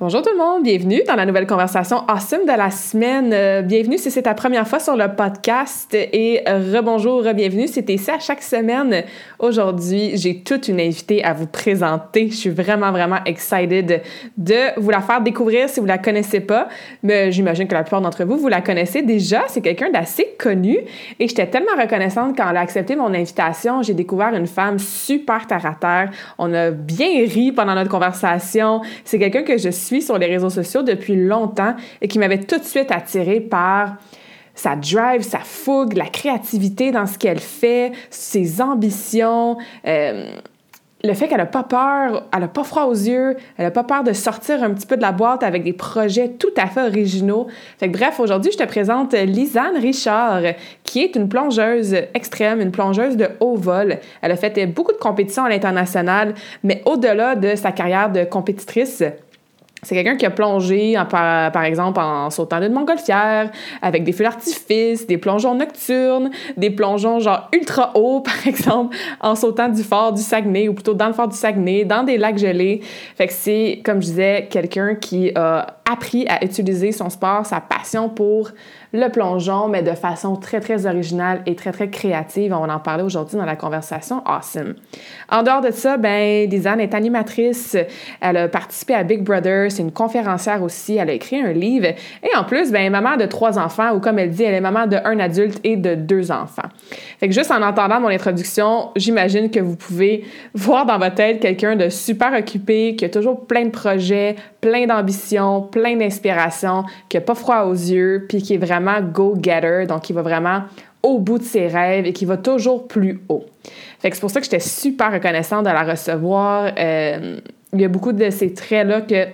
Bonjour tout le monde, bienvenue dans la nouvelle conversation awesome de la semaine. Euh, bienvenue si c'est ta première fois sur le podcast et rebonjour, bienvenue si t'es ici à chaque semaine. Aujourd'hui, j'ai toute une invitée à vous présenter. Je suis vraiment, vraiment excited de vous la faire découvrir si vous la connaissez pas. Mais j'imagine que la plupart d'entre vous, vous la connaissez déjà. C'est quelqu'un d'assez connu et j'étais tellement reconnaissante quand elle a accepté mon invitation. J'ai découvert une femme super terre à terre. On a bien ri pendant notre conversation. C'est quelqu'un que je suis suis sur les réseaux sociaux depuis longtemps et qui m'avait tout de suite attirée par sa drive, sa fougue, la créativité dans ce qu'elle fait, ses ambitions, euh, le fait qu'elle n'a pas peur, elle n'a pas froid aux yeux, elle n'a pas peur de sortir un petit peu de la boîte avec des projets tout à fait originaux. Fait que, bref, aujourd'hui, je te présente Lisanne Richard, qui est une plongeuse extrême, une plongeuse de haut vol. Elle a fait beaucoup de compétitions à l'international, mais au-delà de sa carrière de compétitrice, c'est quelqu'un qui a plongé, par, exemple, en sautant d'une montgolfière, avec des feux d'artifice, des plongeons nocturnes, des plongeons genre ultra hauts, par exemple, en sautant du fort du Saguenay, ou plutôt dans le fort du Saguenay, dans des lacs gelés. Fait que c'est, comme je disais, quelqu'un qui a appris à utiliser son sport, sa passion pour le plongeon, mais de façon très, très originale et très, très créative. On va en parler aujourd'hui dans la conversation Awesome. En dehors de ça, ben, est animatrice. Elle a participé à Big Brother. C'est une conférencière aussi. Elle a écrit un livre. Et en plus, ben, maman de trois enfants, ou comme elle dit, elle est maman de un adulte et de deux enfants. Fait que juste en entendant mon introduction, j'imagine que vous pouvez voir dans votre tête quelqu'un de super occupé, qui a toujours plein de projets, plein d'ambitions, plein d'inspiration, qui n'a pas froid aux yeux, puis qui est vraiment go-getter, donc qui va vraiment au bout de ses rêves et qui va toujours plus haut. Fait que c'est pour ça que j'étais super reconnaissante de la recevoir. Euh, il y a beaucoup de ces traits-là que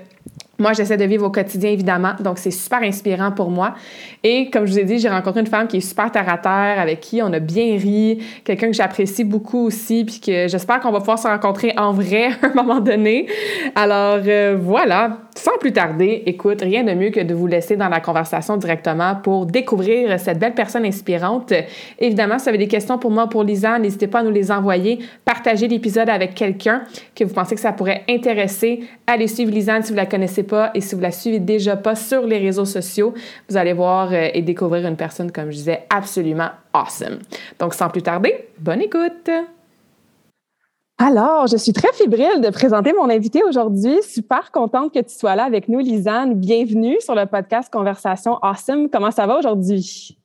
moi, j'essaie de vivre au quotidien, évidemment, donc c'est super inspirant pour moi. Et comme je vous ai dit, j'ai rencontré une femme qui est super terre à terre, avec qui on a bien ri, quelqu'un que j'apprécie beaucoup aussi, puis que j'espère qu'on va pouvoir se rencontrer en vrai à un moment donné. Alors euh, voilà, sans plus tarder, écoute, rien de mieux que de vous laisser dans la conversation directement pour découvrir cette belle personne inspirante. Évidemment, si vous avez des questions pour moi, pour Lisa, n'hésitez pas à nous les envoyer. Partagez l'épisode avec quelqu'un que vous pensez que ça pourrait intéresser. Allez suivre Lisanne si vous la connaissez pas et si vous la suivez déjà pas sur les réseaux sociaux, vous allez voir euh, et découvrir une personne, comme je disais, absolument awesome. Donc, sans plus tarder, bonne écoute! Alors, je suis très fébrile de présenter mon invité aujourd'hui. Super contente que tu sois là avec nous, Lisanne. Bienvenue sur le podcast Conversation Awesome. Comment ça va aujourd'hui?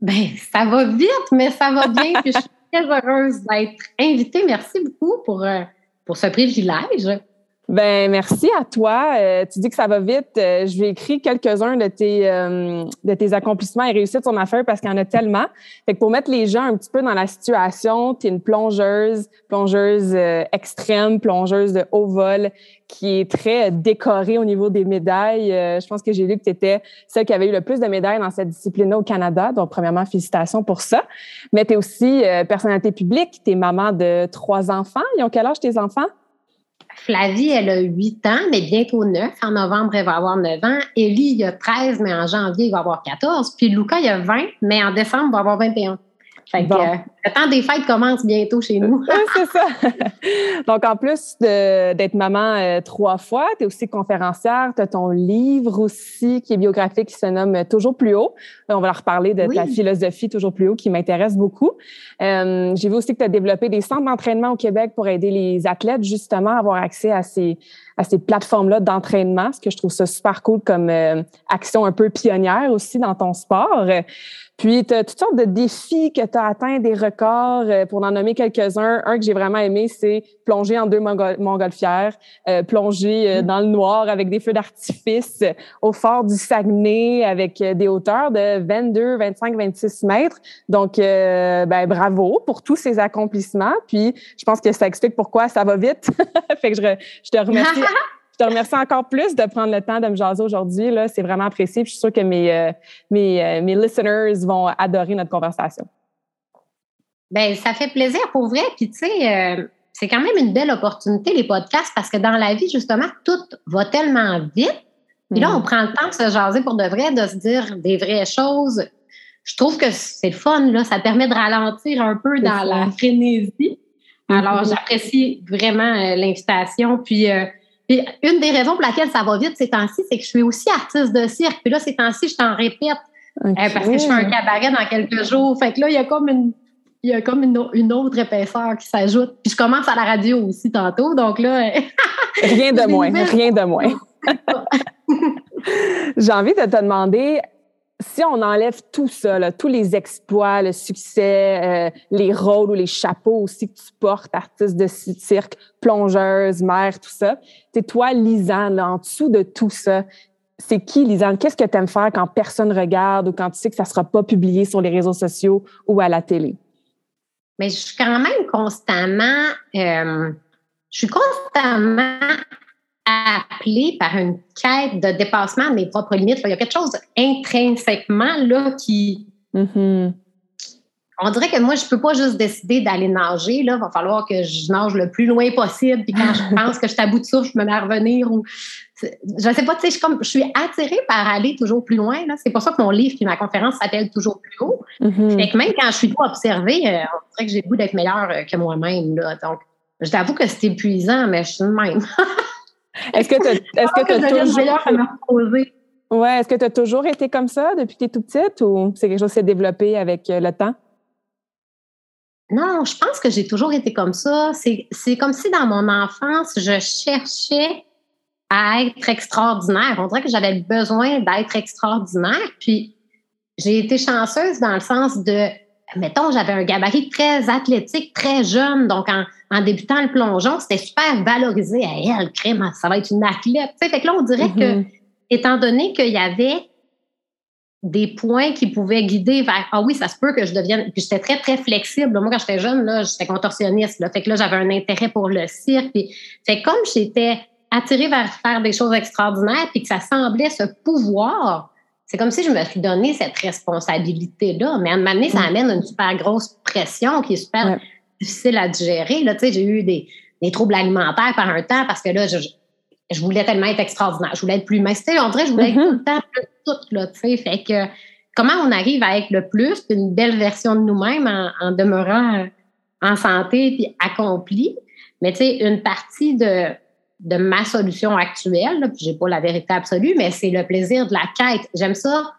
Ben, ça va vite, mais ça va bien. je suis très heureuse d'être invitée. Merci beaucoup pour, euh, pour ce privilège. Ben merci à toi. Euh, tu dis que ça va vite. Euh, je vais écrire quelques-uns de tes euh, de tes accomplissements et réussites en affaires parce qu'il y en a tellement. Fait que pour mettre les gens un petit peu dans la situation, tu es une plongeuse, plongeuse extrême, plongeuse de haut vol qui est très décorée au niveau des médailles. je pense que j'ai lu que tu étais celle qui avait eu le plus de médailles dans cette discipline-là au Canada. Donc premièrement, félicitations pour ça. Mais tu es aussi personnalité publique, tu es maman de trois enfants. Ils ont quel âge tes enfants? Flavie, elle a 8 ans, mais bientôt 9. En novembre, elle va avoir 9 ans. Ellie, il a 13, mais en janvier, il va avoir 14. Puis Luca, il a 20, mais en décembre, il va avoir 21. Fait que, euh, le temps des fêtes commence bientôt chez nous. oui, c'est ça. Donc, en plus d'être maman euh, trois fois, tu es aussi conférencière, tu as ton livre aussi qui est biographique qui se nomme Toujours plus haut. On va leur reparler de ta philosophie Toujours plus haut qui m'intéresse beaucoup. Euh, J'ai vu aussi que tu as développé des centres d'entraînement au Québec pour aider les athlètes justement à avoir accès à ces, à ces plateformes-là d'entraînement, ce que je trouve ça super cool comme euh, action un peu pionnière aussi dans ton sport. Puis, tu as toutes sortes de défis que tu as atteints, des records. Euh, pour en nommer quelques-uns, un que j'ai vraiment aimé, c'est plonger en deux montgolfières, euh, plonger euh, mm. dans le noir avec des feux d'artifice au fort du Saguenay avec des hauteurs de 22, 25, 26 mètres. Donc, ben, bravo pour tous ces accomplissements. Puis, je pense que ça explique pourquoi ça va vite. fait que je, je te remercie. Je te remercie encore plus de prendre le temps de me jaser aujourd'hui. C'est vraiment apprécié. je suis sûre que mes, euh, mes, euh, mes listeners vont adorer notre conversation. Bien, ça fait plaisir pour vrai. Puis, tu sais, euh, c'est quand même une belle opportunité, les podcasts, parce que dans la vie, justement, tout va tellement vite. Puis là, on mm. prend le temps de se jaser pour de vrai, de se dire des vraies choses. Je trouve que c'est le fun, là. Ça permet de ralentir un peu dans la frénésie. Alors, mm-hmm. j'apprécie vraiment l'invitation. Puis, puis une des raisons pour laquelle ça va vite ces temps-ci, c'est que je suis aussi artiste de cirque. Puis là, ces temps-ci, je t'en répète. Euh, parce que je fais un cabaret dans quelques jours. Fait que là, il y a comme une, il y a comme une, autre épaisseur qui s'ajoute. Puis je commence à la radio aussi tantôt. Donc là. rien de moins, rien de moins. J'ai envie de te demander, si on enlève tout ça, tous les exploits, le succès, euh, les rôles ou les chapeaux aussi que tu portes, artiste de cirque, plongeuse, mère, tout ça, c'est toi, Lisanne, en dessous de tout ça, c'est qui, Lisanne? Qu'est-ce que tu aimes faire quand personne regarde ou quand tu sais que ça ne sera pas publié sur les réseaux sociaux ou à la télé? Mais je suis quand même constamment, euh, je suis constamment appelé par une quête de dépassement de mes propres limites. Il y a quelque chose intrinsèquement là qui. Mm-hmm. On dirait que moi, je ne peux pas juste décider d'aller nager. Il va falloir que je nage le plus loin possible. Puis quand je pense que je suis à bout de souffle, je me mets à revenir. Ou... Je ne sais pas, tu sais, je, comme, je suis attirée par aller toujours plus loin. C'est pour ça que mon livre et ma conférence s'appelle Toujours plus haut. Mm-hmm. même quand je suis trop observée, euh, on dirait que j'ai le goût d'être meilleure euh, que moi-même. Donc, je t'avoue que c'est épuisant, mais je suis de même. Est-ce que tu est-ce que, toujours Ouais, est-ce que tu as toujours été comme ça depuis que tu es tout petite ou c'est quelque chose qui s'est développé avec euh, le temps? Non, je pense que j'ai toujours été comme ça. C'est comme si dans mon enfance, je cherchais à être extraordinaire. On dirait que j'avais besoin d'être extraordinaire. Puis j'ai été chanceuse dans le sens de mettons, j'avais un gabarit très athlétique, très jeune. Donc, en, débutant le plongeon, c'était super valorisé à elle, crème, ça va être une athlète. fait que là, on dirait que, mm-hmm. étant donné qu'il y avait des points qui pouvaient guider vers Ah oui, ça se peut que je devienne. Puis j'étais très, très flexible. Moi, quand j'étais jeune, là, j'étais contorsionniste. Là. Fait que là, j'avais un intérêt pour le cirque. Puis, fait comme j'étais attirée vers faire des choses extraordinaires, puis que ça semblait ce pouvoir c'est comme si je me suis donné cette responsabilité-là. Mais à un moment donné, ça mm. amène une super grosse pression qui est super difficile à digérer. Là, j'ai eu des, des, troubles alimentaires par un temps parce que là, je, je, voulais tellement être extraordinaire. Je voulais être plus mince. On dirait que je voulais être mm-hmm. tout le temps plus toute. Là, fait que comment on arrive à être le plus, une belle version de nous-mêmes en, en, demeurant en santé puis accompli? Mais tu sais, une partie de de ma solution actuelle, je n'ai pas la vérité absolue, mais c'est le plaisir de la quête. J'aime ça.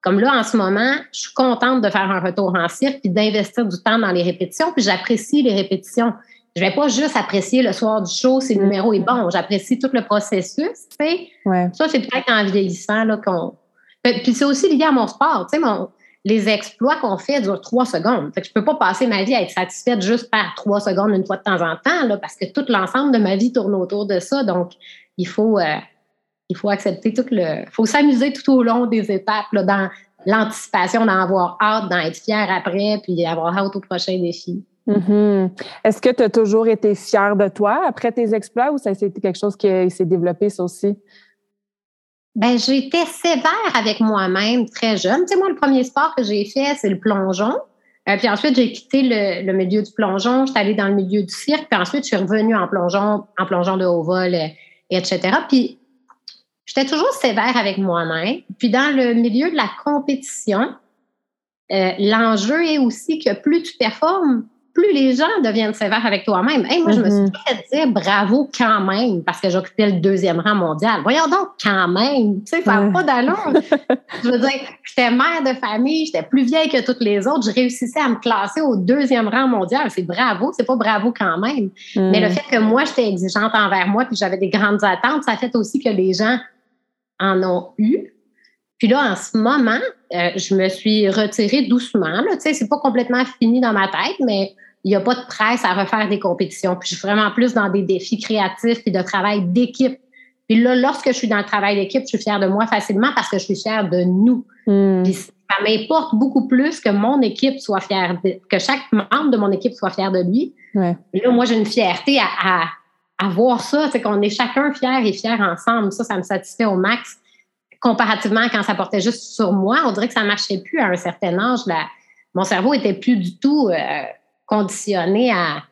Comme là, en ce moment, je suis contente de faire un retour en cirque puis d'investir du temps dans les répétitions, puis j'apprécie les répétitions. Je vais pas juste apprécier le soir du show si le numéro est bon. J'apprécie tout le processus. Tu sais. Ça, c'est peut-être en vieillissant là, qu'on. Puis c'est aussi lié à mon sport. Tu sais, mon, les exploits qu'on fait durent trois secondes. Fait que je peux pas passer ma vie à être satisfaite juste par trois secondes une fois de temps en temps, parce que tout l'ensemble de ma vie tourne autour de ça. Donc, il faut, euh, accepter tout le. Il faut s'amuser tout au long des étapes, dans l'anticipation d'en avoir hâte, d'en être fier après, puis d'avoir hâte au prochain défi. Mm-hmm. Est-ce que tu as toujours été fière de toi après tes exploits ou ça a été quelque chose qui s'est développé, aussi? Ben, j'étais sévère avec moi-même très jeune. Tu sais, moi, le premier sport que j'ai fait, c'est le plongeon. Euh, puis ensuite, j'ai quitté le, milieu du plongeon. J'étais allée dans le milieu du cirque. Puis ensuite, je suis revenue en plongeon, en plongeon de haut vol, euh, etc. Puis j'étais toujours sévère avec moi-même. Puis dans le milieu de la compétition, euh, l'enjeu est aussi que plus tu performes, plus les gens deviennent sévères avec toi-même. moi, je me suis mm-hmm. fait dire bravo quand même parce que j'occupais le deuxième rang mondial. Voyons donc quand même. Tu sais, ça n'a pas d'allure. je veux dire, j'étais mère de famille, j'étais plus vieille que toutes les autres. Je réussissais à me classer au deuxième rang mondial. C'est bravo, c'est pas bravo quand même. Mais le mm. fait que moi, j'étais exigeante envers moi puis j'avais des grandes attentes, ça fait aussi que les gens en ont eu. Puis là, en ce moment, euh, je me suis retirée doucement. Tu sais, c'est pas complètement fini dans ma tête, mais il n'y a pas de presse à refaire des compétitions. Puis je suis vraiment plus dans des défis créatifs et de travail d'équipe. Puis là, lorsque je suis dans le travail d'équipe, je suis fière de moi facilement parce que je suis fière de nous. Hmm. Puis ça m'importe beaucoup plus que mon équipe soit fière, que chaque membre de mon équipe soit fier de lui. Ouais. Là, moi, j'ai une fierté à, à, voir ça, c'est qu'on est chacun fier et fier ensemble. Ça, ça me satisfait au max. Comparativement à quand ça portait juste sur moi, on dirait que ça ne marchait plus à un certain âge. Là, mon cerveau était plus du tout euh, conditionné à,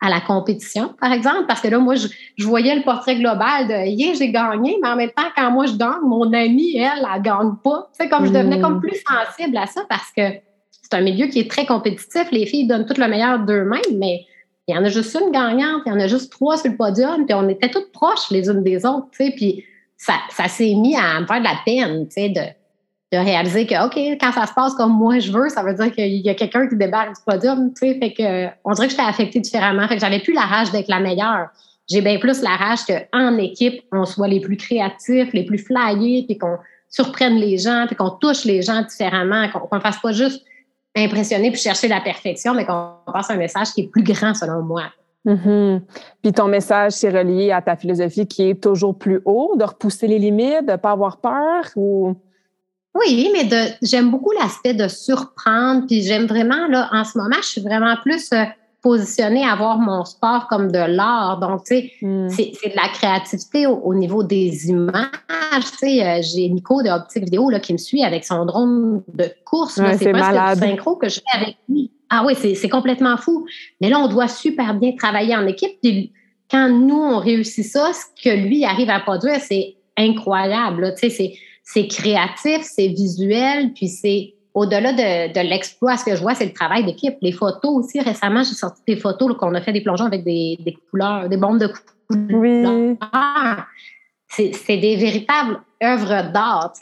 à la compétition, par exemple, parce que là, moi, je, voyais le portrait global de yeah, j'ai gagné, mais en même temps, quand moi je gagne, mon amie, elle, elle gagne pas. C'est comme je devenais comme mm. plus sensible à ça parce que c'est un milieu qui est très compétitif. Les filles donnent tout le meilleur d'eux-mêmes, mais il y en a juste une gagnante, il y en a juste trois sur le podium, puis on était toutes proches les unes des autres, tu sais, puis ça, ça s'est mis à me faire de la peine, tu sais, de de réaliser que, OK, quand ça se passe comme moi je veux, ça veut dire qu'il y a quelqu'un qui débarque du podium, tu sais, fait que, on dirait que j'étais affectée différemment, fait que j'avais plus la rage d'être la meilleure. J'ai bien plus la rage qu'en équipe, on soit les plus créatifs, les plus flyés, puis qu'on surprenne les gens, puis qu'on touche les gens différemment, qu'on ne fasse pas juste impressionner puis chercher la perfection, mais qu'on passe un message qui est plus grand selon moi. Mm-hmm. Puis ton message, c'est relié à ta philosophie qui est toujours plus haut, de repousser les limites, de ne pas avoir peur ou... Oui, mais de, j'aime beaucoup l'aspect de surprendre. Puis j'aime vraiment, là, en ce moment, je suis vraiment plus euh, positionnée à voir mon sport comme de l'art. Donc, tu sais, hmm. c'est, de la créativité au, niveau des images. Tu sais, euh, j'ai Nico de Optique Vidéo là, qui me suit avec son drone de course. c'est presque malade. du synchro que je fais avec lui. Ah oui, c'est, c'est complètement fou. Mais là, on doit super bien travailler en équipe. Puis quand nous, on réussit ça, ce que lui arrive à produire, c'est incroyable. Tu sais, c'est c'est créatif, c'est visuel, puis c'est au-delà de, de l'exploit, ce que je vois, c'est le travail d'équipe. Les photos aussi, récemment, j'ai sorti des photos qu'on a fait des plongeons avec des, des, couleurs, des bombes de couleurs. Oui. C'est des véritables œuvres d'art.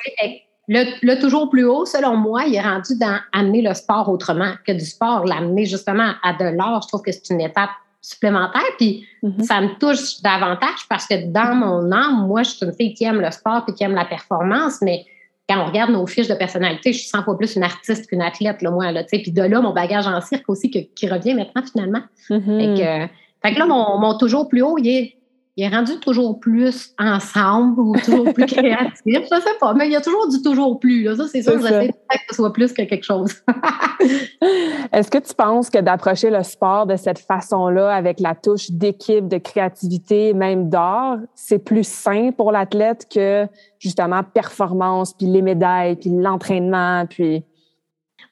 Le, le, toujours plus haut, selon moi, il est rendu dans amener le sport autrement que du sport, l'amener justement à de l'art. Je trouve que c'est une étape supplémentaire. Puis mm-hmm. ça me touche davantage parce que dans mon âme, moi, je suis une fille qui aime le sport et qui aime la performance, mais quand on regarde nos fiches de personnalité, je suis 100 fois plus une artiste qu'une athlète, là, moi. Là, puis de là, mon bagage en cirque aussi qui revient maintenant, finalement. Fait, que, fait, que, là, mon, mon, toujours plus haut, il est il est rendu toujours plus ensemble ou toujours plus créatif. Je sais pas, mais il y a toujours du toujours plus. Ça, c'est sûr, j'essaie que ce soit plus que quelque chose. Est-ce que tu penses que d'approcher le sport de cette façon-là, avec la touche d'équipe, de créativité, même d'art, c'est plus sain pour l'athlète que justement performance, puis les médailles, puis l'entraînement, puis...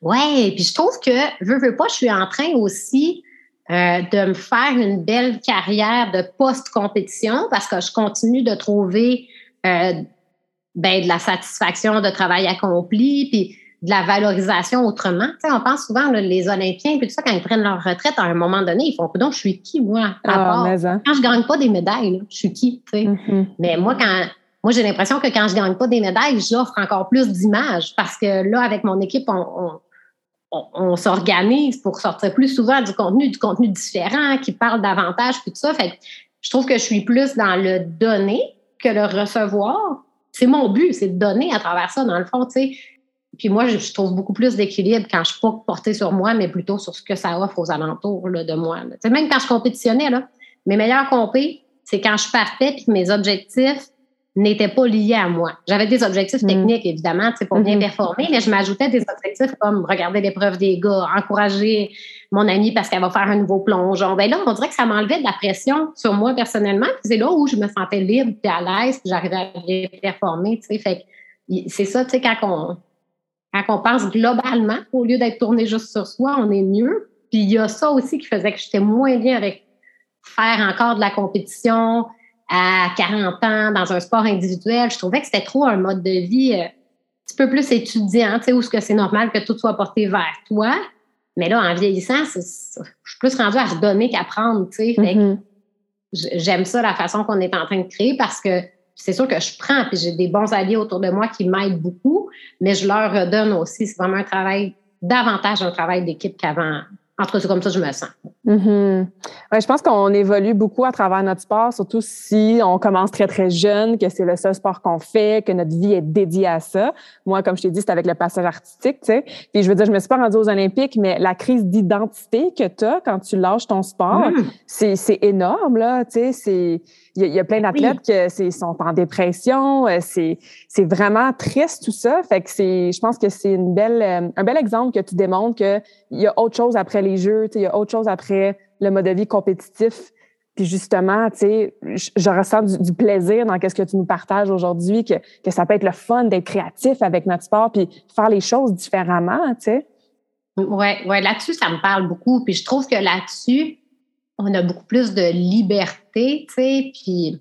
Oui, puis je trouve que, veux, veux pas, je suis en train aussi euh, de me faire une belle carrière de post-compétition parce que je continue de trouver euh, ben, de la satisfaction de travail accompli, puis de la valorisation autrement. Tu sais, on pense souvent les Olympiens, puis tout ça, quand ils prennent leur retraite, à un moment donné, ils font donc je suis qui, moi, à ah, part? Hein. Quand je gagne pas des médailles, je suis qui? Tu sais? Mm-hmm. Mais moi, quand moi, j'ai l'impression que quand je gagne pas des médailles, j'offre encore plus d'images parce que là, avec mon équipe, on on, s'organise pour sortir plus souvent du contenu, du contenu différent, qui parle davantage, puis tout ça. Fait je trouve que je suis plus dans le donner que le recevoir. C'est mon but, c'est de donner à travers ça, dans le fond, tu sais. Puis moi, je, trouve beaucoup plus d'équilibre quand je suis pas portée sur moi, mais plutôt sur ce que ça offre aux alentours de moi. C'est Même quand je compétitionnais, là, mes meilleurs compés, c'est quand je partais puis mes objectifs n'était pas lié à moi. J'avais des objectifs mm. techniques, évidemment, pour bien mm-hmm. performer, mais je m'ajoutais des objectifs comme regarder l'épreuve des gars, encourager mon amie parce qu'elle va faire un nouveau plongeon. Ben là, on dirait que ça m'enlevait de la pression sur moi personnellement. C'est là où je me sentais libre et à l'aise, puis j'arrivais à bien performer. Fait c'est ça, tu sais, quand on, quand on pense globalement, au lieu d'être tourné juste sur soi, on est mieux. Puis il y a ça aussi qui faisait que j'étais moins bien avec faire encore de la compétition, à 40 ans dans un sport individuel, je trouvais que c'était trop un mode de vie euh, un petit peu plus étudiant, tu sais, où ce que c'est normal que tout soit porté vers toi. Mais là, en vieillissant, je suis plus rendue à redonner qu'à prendre, tu sais. Mm-hmm. J'aime ça, la façon qu'on est en train de créer parce que c'est sûr que je prends, puis j'ai des bons alliés autour de moi qui m'aident beaucoup, mais je leur redonne aussi. C'est vraiment un travail, davantage un travail d'équipe qu'avant en tout cas, c'est comme ça que je me sens. Mm-hmm. je pense qu'on évolue beaucoup à travers notre sport, surtout si on commence très, très jeune, que c'est le seul sport qu'on fait, que notre vie est dédiée à ça. Moi, comme je t'ai dit, c'est avec le passage artistique, tu sais. Puis je veux dire, je me suis pas rendue aux Olympiques, mais la crise d'identité que tu as quand tu lâches ton sport, mm. c'est énorme, là, tu sais. Il y, a plein d'athlètes qui sont en dépression. Euh, c'est vraiment triste tout ça. Fait que c'est, je pense que c'est une belle, euh, un bel exemple que tu démontres qu'il y a autre chose après les jeux, il y a autre chose après le mode de vie compétitif. Puis justement, tu sais, je, ressens du, plaisir dans ce que tu nous partages aujourd'hui, que, que ça peut être le fun d'être créatif avec notre sport, puis faire les choses différemment, tu sais. Ouais, ouais, là-dessus, ça me parle beaucoup. Puis je trouve que là-dessus, on a beaucoup plus de liberté, tu sais, puis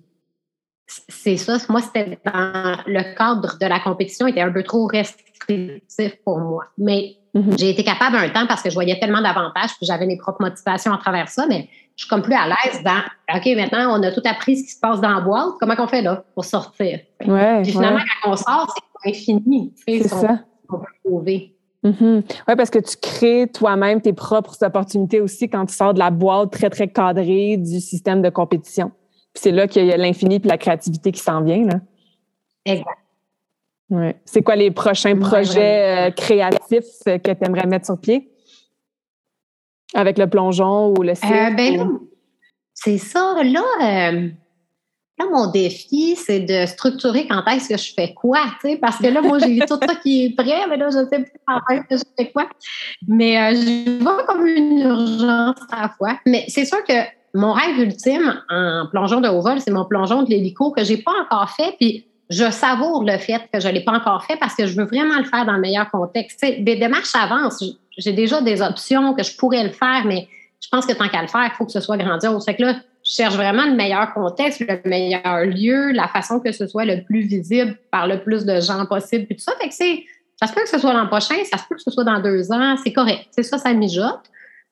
c'est ça. Moi, c'était dans le cadre de la compétition, était un peu trop restrictif pour moi. Mais mhm. j'ai été capable un temps parce que je voyais tellement d'avantages, puis j'avais mes propres motivations à travers ça, mais je suis comme plus à l'aise dans OK, maintenant, on a tout appris ce qui se passe dans la boîte, comment on fait là pour sortir? Ouais, puis finalement, quand on sort, c'est infini. C'est ça. On peut trouver. Mm-hmm. Oui, parce que tu crées toi-même tes propres opportunités aussi quand tu sors de la boîte très, très cadrée du système de compétition. Puis c'est là qu'il y a l'infini et la créativité qui s'en vient. Là. Exact. Ouais. C'est quoi les prochains projets euh, créatifs que tu aimerais mettre sur pied? Avec le plongeon ou le cirque? Euh, ben, c'est ça. Là, euh, mon défi, c'est de structurer quand est-ce que je fais quoi, tu sais, parce que là, moi, j'ai tout ça qui est prêt, mais là, je sais plus quand est-ce que je fais quoi. Mais euh, je vois comme une urgence à la fois. Mais c'est sûr que mon rêve ultime en plongeon de haut vol, c'est mon plongeon de l'hélico que j'ai pas encore fait, puis je savoure le fait que je l'ai pas encore fait parce que je veux vraiment le faire dans le meilleur contexte. Des démarches avancent. J'ai déjà des options que je pourrais le faire, mais je pense que tant qu'à le faire, il faut que ce soit grandiose. Fait que là, cherche vraiment le meilleur contexte, le meilleur lieu, la façon que ce soit le plus visible par le plus de gens possible, puis tout ça. Fait que c'est, ça se peut que ce soit l'an prochain, ça se peut que ce soit dans deux ans, c'est correct. C'est ça, ça mijote.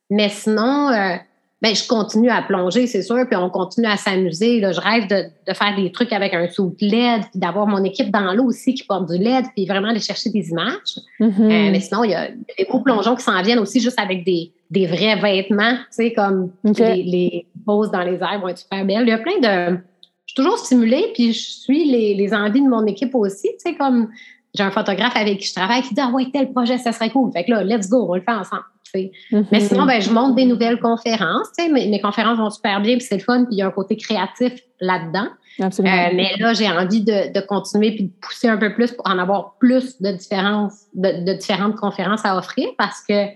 Mais sinon, euh, ben, je continue à plonger, c'est sûr, puis on continue à s'amuser. Je rêve de, de, faire des trucs avec un sou de LED, puis d'avoir mon équipe dans l'eau aussi qui porte du LED, puis vraiment aller chercher des images. Mm-hmm. Euh, mais sinon, il y a des beaux plongeons qui s'en viennent aussi juste avec des, des vrais vêtements, tu sais, comme les, les, poses dans les airs vont être super belles. Il y a plein de... Je suis toujours stimulée, puis je suis les, les envies de mon équipe aussi, tu sais, comme j'ai un photographe avec qui je travaille qui dit Ah ouais, tel projet, ça serait cool. Fait que là, let's go, on le fait ensemble. Mm-hmm. Mais sinon, ben, je monte des nouvelles conférences. Mes, mes conférences vont super bien, puis c'est le fun, puis il y a un côté créatif là-dedans. Absolument. Euh, mais là, j'ai envie de, de, continuer puis de pousser un peu plus pour en avoir plus de différences, de, de différentes conférences à offrir parce que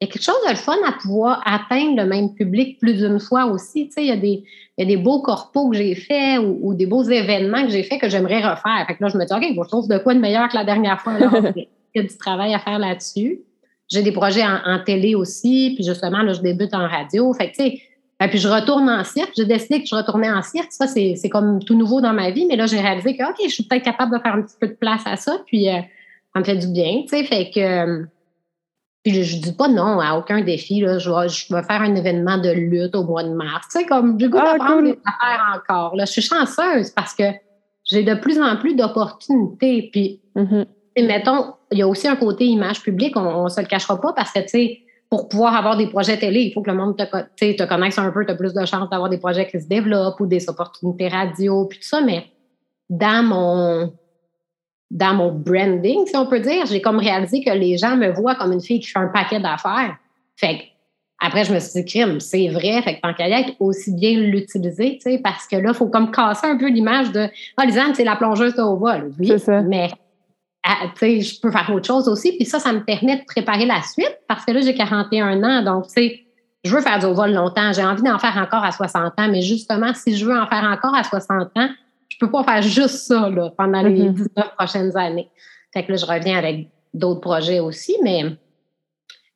il y a quelque chose de le fun à pouvoir atteindre le même public plus d'une fois aussi. Tu sais, il y a des, il y a des beaux corpos que j'ai faits ou, des beaux événements que j'ai faits que j'aimerais refaire. Fait que là, je me dis, OK, je trouve de quoi de meilleur que la dernière fois. il y a du travail à faire là-dessus. J'ai des projets en, télé aussi, puis justement, là, je débute en radio. Fait que, tu sais, ben, puis je retourne en cirque. J'ai décidé que je retournais en cirque. Ça, c'est comme tout nouveau dans ma vie. Mais là, j'ai réalisé que, OK, je suis peut-être capable de faire un petit peu de place à ça. Puis, euh, ça me fait du bien, tu sais. Fait que... Puis je, ne dis pas non à aucun défi. Là. Je, vais, je vais faire un événement de lutte au mois de mars. Tu sais, comme du goût ah, d'apprendre des affaires encore. Là. Je suis chanceuse parce que j'ai de plus en plus d'opportunités. Puis, mm-hmm. mettons, il y a aussi un côté image publique, on ne se le cachera pas parce que, tu sais, pour pouvoir avoir des projets télé, il faut que le monde te, te connaisse un peu, tu as plus de chances d'avoir des projets qui se développent ou des opportunités radio, puis tout ça. Mais dans mon dans mon branding, si on peut dire, j'ai comme réalisé que les gens me voient comme une fille qui fait un paquet d'affaires. Fait que, après, je me suis dit, crime, c'est vrai. Fait que tant qu'à y être, aussi bien l'utiliser, tu sais, parce que là, il faut comme casser un peu l'image de, ah, Lisanne, c'est la plongeuse au vol. Oui, ça. mais, ah, tu sais, je peux faire autre chose aussi. Puis ça, ça me permet de préparer la suite parce que là, j'ai 41 ans. Donc, tu sais, je veux faire du vol longtemps. J'ai envie d'en faire encore à 60 ans. Mais justement, si je veux en faire encore à 60 ans, je peux pas faire juste ça là, pendant les 19 mm-hmm. prochaines années. Fait que là, je reviens avec d'autres projets aussi, mais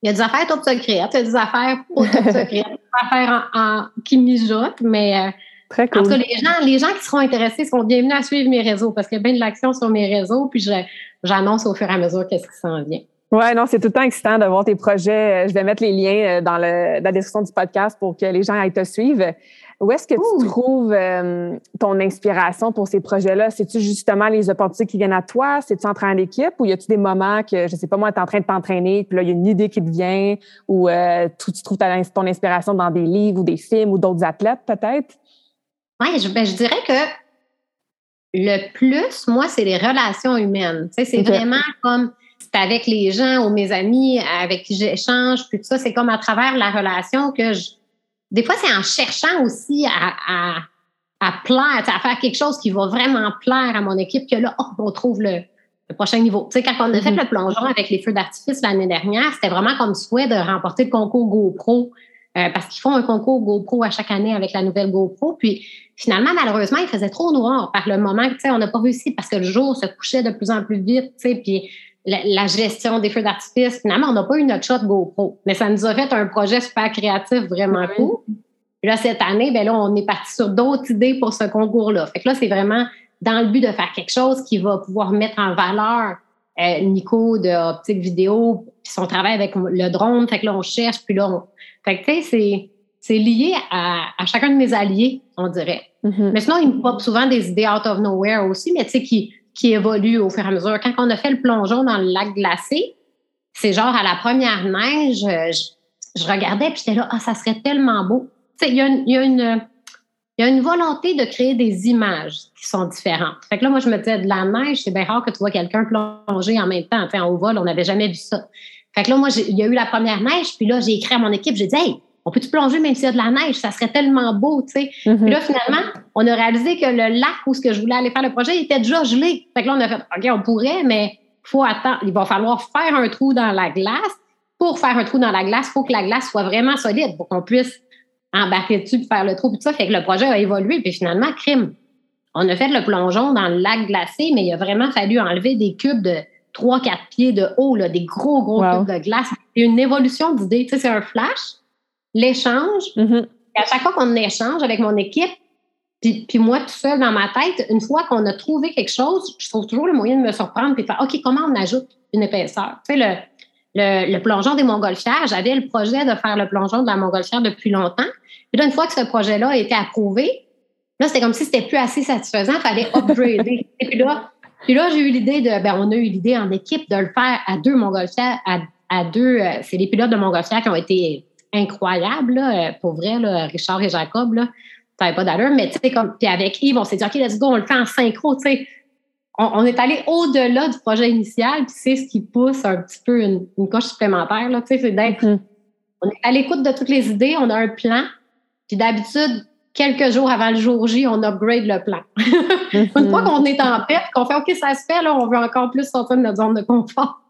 il y a des affaires toutes secrètes, il y a des affaires pas toutes secrètes, des affaires en, qui mijotent, mais euh, Très cool. en tout cas, les gens, les gens qui seront intéressés seront bienvenus à suivre mes réseaux parce qu'il y a bien de l'action sur mes réseaux, puis j'annonce au fur et à mesure qu'est-ce qui s'en vient. Ouais, non, c'est tout le temps excitant de voir tes projets. Je vais mettre les liens euh, dans, le, dans la description du podcast pour que les gens aillent te suivre. Où est-ce que tu trouves euh, ton inspiration pour ces projets-là? C'est-tu justement les opportunités qui viennent à toi? C'est-tu en train d'équipe? Ou y a-tu des moments que, je sais pas moi, tu es en train de t'entraîner, puis là, il y a une idée qui te vient ou euh, tu, trouves ton inspiration dans des livres ou des films ou d'autres athlètes, peut-être? Oui, je, ben, je dirais que le plus, moi, c'est les relations humaines. Tu sais, c'est vraiment comme c'est avec les gens ou mes amis avec qui j'échange, puis tout ça, c'est comme à travers la relation que je. Des fois, c'est en cherchant aussi à, à, à plaire, à faire quelque chose qui va vraiment plaire à mon équipe que là, on trouve le, prochain niveau. Tu sais, quand on a fait mm-hmm. le plongeon avec les feux d'artifice l'année dernière, c'était vraiment comme souhait de remporter le concours GoPro. Euh, parce qu'ils font un concours GoPro à chaque année avec la nouvelle GoPro. Puis finalement, malheureusement, il faisait trop noir par le moment. Tu sais, on n'a pas réussi parce que le jour se couchait de plus en plus vite. Tu sais, puis la, gestion des feux d'artifice. Finalement, on n'a pas eu notre shot GoPro, mais ça nous a fait un projet super créatif, vraiment cool. Puis là, cette année, ben là, on est parti sur d'autres idées pour ce concours-là. Fait que là, c'est vraiment dans le but de faire quelque chose qui va pouvoir mettre en valeur euh, Nico de Optique Vidéo, puis son travail avec le drone. Fait que là, on cherche, puis là, on... Fait que, tu sais, c'est lié à, chacun de mes alliés, on dirait. Mm-hmm. Mais sinon, il me pop souvent des idées out of nowhere aussi, mais tu sais, qui, qui évolue au fur et à mesure. Quand on a fait le plongeon dans le lac glacé, c'est genre à la première neige, euh, je, regardais puis j'étais là, ah, ça serait tellement beau. Il y, a une, y, a une, y a une volonté de créer des images qui sont différentes. Fait que là, moi, je me disais, de la neige, c'est bien rare que tu vois quelqu'un plonger en même temps. en haut vol, on n'avait jamais vu ça. Fait que là, moi, il y a eu la première neige, puis là, j'ai écrit à mon équipe, j'ai dit, hey, on peut-tu plonger même s'il y a de la neige? Ça serait tellement beau, tu sais. Mm-hmm. Puis là, finalement, on a réalisé que le lac où ce que je voulais aller faire le projet était déjà gelé. Fait que là, on a fait, OK, on pourrait, mais faut attendre. Il va falloir faire un trou dans la glace. Pour faire un trou dans la glace, il faut que la glace soit vraiment solide pour qu'on puisse embarquer dessus et faire le trou. Puis tout ça fait que le projet a évolué. Puis finalement, crime. On a fait le plongeon dans le lac glacé, mais il a vraiment fallu enlever des cubes de 3-4 pieds de haut, là, des gros, gros cubes de glace. C'est une évolution d'idées. Tu sais, c'est un flash l'échange. Mm-hmm. À chaque fois qu'on échange avec mon équipe, puis, puis, moi, tout seul dans ma tête, une fois qu'on a trouvé quelque chose, je trouve toujours le moyen de me surprendre et de faire OK, comment on ajoute une épaisseur? Tu sais, le, le, le plongeon des montgolfières, j'avais le projet de faire le plongeon de la montgolfière depuis longtemps. Puis là, une fois que ce projet-là a été approuvé, là, c'était comme si c'était plus assez satisfaisant, il fallait upgrader. et puis là, puis là, j'ai eu l'idée de, ben, on a eu l'idée en équipe de le faire à deux montgolfières, à, à deux, euh, c'est les pilotes de montgolfières qui ont été incroyable, là, euh, pour vrai, là, Richard et Jacob, là, ça n'avait pas d'allure, mais tu sais, comme, puis avec Yves, on s'est dit, OK, let's go, on le fait en synchro, tu sais. On, est allé au-delà du projet initial, puis c'est ce qui pousse un petit peu une, coche supplémentaire, là, tu sais, c'est d'être, mm-hmm. on est à l'écoute de toutes les idées, on a un plan, puis d'habitude, quelques jours avant le jour J, on upgrade le plan. Mm-hmm. Une fois qu'on est en perte, qu'on fait OK, ça se fait, là, on veut encore plus sortir de notre zone de confort.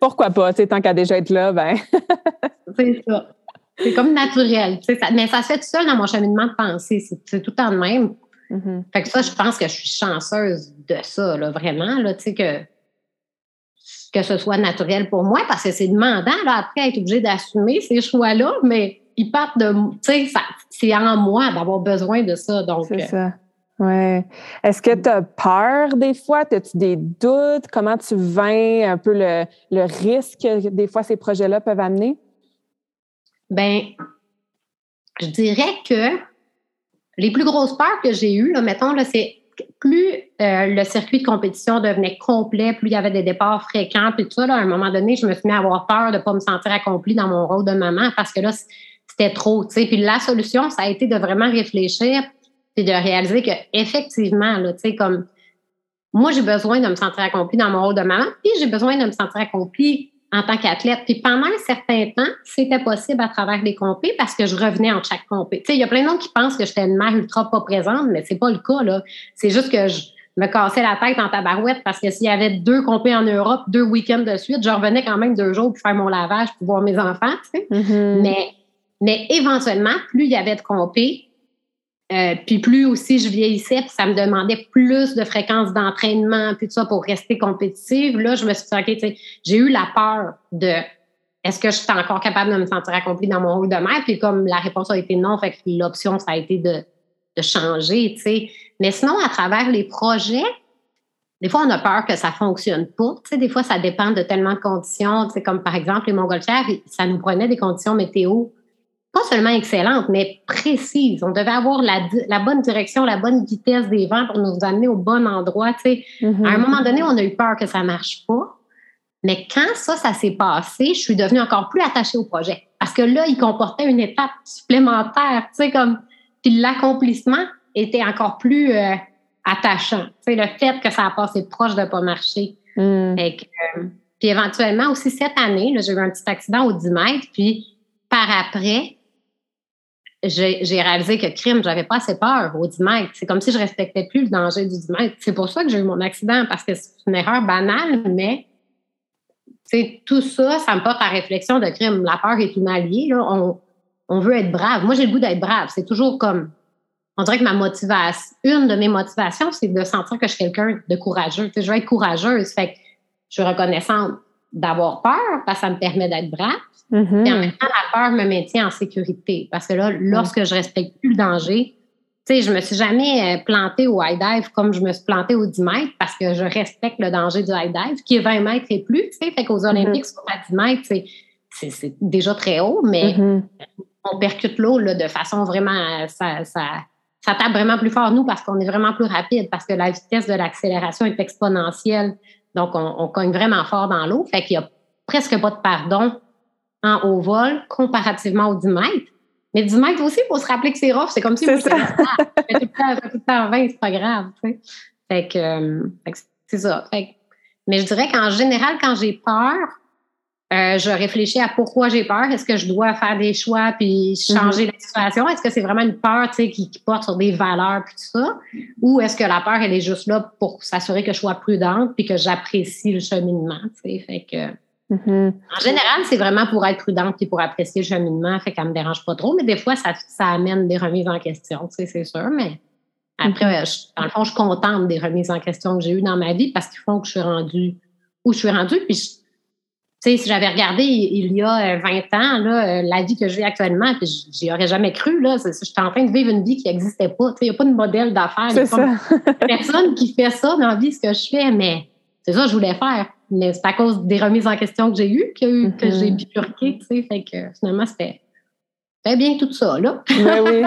Pourquoi pas? Tant qu'à déjà être là, ben. c'est ça. C'est comme naturel. mais ça se fait tout seul dans mon cheminement de pensée. C'est tout de même. Mm-hmm. Fait que ça, je pense que je suis chanceuse de ça, là, vraiment, là, que, que ce soit naturel pour moi, parce que c'est demandant, là, après, être obligé d'assumer ces choix-là, mais ils partent de. Tu sais, c'est en moi d'avoir besoin de ça. Donc, c'est ça. Oui. Est-ce que tu as peur des fois? As-tu des doutes? Comment tu vins un peu le, risque que des fois ces projets-là peuvent amener? Bien, je dirais que les plus grosses peurs que j'ai eues, mettons, là, c'est plus euh, le circuit de compétition devenait complet, plus il y avait des départs fréquents, puis tout ça, à un moment donné, je me suis mis à avoir peur de ne pas me sentir accomplie dans mon rôle de maman parce que là, c'était trop, tu sais. Puis la solution, ça a été de vraiment réfléchir puis de réaliser que effectivement, là, tu sais, comme moi, j'ai besoin de me sentir accomplie dans mon rôle de maman, puis j'ai besoin de me sentir accomplie en tant qu'athlète. Puis pendant un certain temps, c'était possible à travers les compés parce que je revenais en chaque compé. Tu sais, il y a plein d'autres qui pensent que j'étais une mère ultra pas présente, mais c'est pas le cas, là. C'est juste que je me cassais la tête en tabarouette parce que s'il y avait deux compés en Europe, deux week-ends de suite, je revenais quand même deux jours pour faire mon lavage, pour voir mes enfants, tu sais. Mm-hmm. Mais, mais éventuellement, plus il y avait de compés, euh, puis plus aussi je vieillissais, puis ça me demandait plus de fréquence d'entraînement, puis tout ça pour rester compétitive. Là, je me suis dit, OK, j'ai eu la peur de est-ce que je suis encore capable de me sentir accomplie dans mon rôle de mère? Puis comme la réponse a été non, fait que l'option, ça a été de, de changer, tu sais. Mais sinon, à travers les projets, des fois, on a peur que ça fonctionne pas. Tu sais, des fois, ça dépend de tellement de conditions. Tu sais, comme par exemple, les montgolfières, ça nous prenait des conditions météo pas seulement excellente, mais précise. On devait avoir la, la, bonne direction, la bonne vitesse des vents pour nous amener au bon endroit. Tu À un mm-hmm. moment donné, on a eu peur que ça marche pas. Mais quand ça, ça s'est passé, je suis devenue encore plus attachée au projet. Parce que là, il comportait une étape supplémentaire. Tu sais, comme, puis l'accomplissement était encore plus euh, attachant. Tu sais, le fait que ça a passé proche de pas marcher. Mm. Et euh, puis éventuellement, aussi cette année, j'ai eu un petit accident au 10 mètres. Puis par après, j'ai réalisé que crime, j'avais pas assez peur au 10 mètres. C'est comme si je respectais plus le danger du 10 mètres. C'est pour ça que j'ai eu mon accident, parce que c'est une erreur banale, mais tout ça, ça me porte à réflexion de crime. La peur est une alliée. Là. On, on veut être brave. Moi, j'ai le goût d'être brave. C'est toujours comme. On dirait que ma motivation, une de mes motivations, c'est de sentir que je suis quelqu'un de courageux. je veux être courageuse. Fait que je suis reconnaissante d'avoir peur parce que ça me permet d'être brave. Mm-hmm. Et en même temps, la peur me maintient en sécurité. Parce que là, lorsque je respecte plus le danger, tu sais, je me suis jamais euh, plantée au high dive comme je me suis plantée au 10 mètres parce que je respecte le danger du high dive, qui est 20 mètres et plus. Tu sais, fait qu'aux Olympiques, mm à 10 mètres, c'est déjà très haut, mais mm-hmm. on percute l'eau de façon vraiment. Ça, ça, ça tape vraiment plus fort, nous, parce qu'on est vraiment plus rapide, parce que la vitesse de l'accélération est exponentielle. Donc, on, on cogne vraiment fort dans l'eau. Fait qu'il n'y a presque pas de pardon en haut vol comparativement aux 10 mètres. Mais 10 mètres aussi, il faut se rappeler que c'est rough. C'est comme si ça. tout le temps, tout le temps 20, c'est pas grave. Tu sais. Euh, fait que, c'est ça. Fait mais je dirais qu'en général, quand j'ai peur, euh, je réfléchis à pourquoi j'ai peur. Est-ce que je dois faire des choix puis changer mm-hmm. la situation? Est-ce que c'est vraiment une peur qui, qui porte sur des valeurs puis tout ça? Ou est-ce que la peur, elle est juste là pour s'assurer que je sois prudente puis que j'apprécie le cheminement? Fait que, mm-hmm. En général, c'est vraiment pour être prudente et pour apprécier le cheminement, fait qu'elle me dérange pas trop. Mais des fois, ça, ça amène des remises en question, c'est sûr. Mais après, mm-hmm. dans le fond, je suis contente des remises en question que j'ai eues dans ma vie parce qu'ils font que je suis rendue où je suis rendue. Puis sais, si j'avais regardé il y a 20 euh, ans, là, euh, la vie que je vis actuellement, puis j'y aurais jamais cru, là, je suis en train de vivre une vie qui n'existait pas. Il n'y a pas de modèle d'affaires. Il a personne qui fait ça dans la vie, ce que je fais, mais c'est ça que je voulais faire. Mais c'est à cause des remises en question que j'ai eues que, que j'ai mm-hmm. bifurqué, tu sais, fait que finalement, c'était Très bien tout ça, là. oui,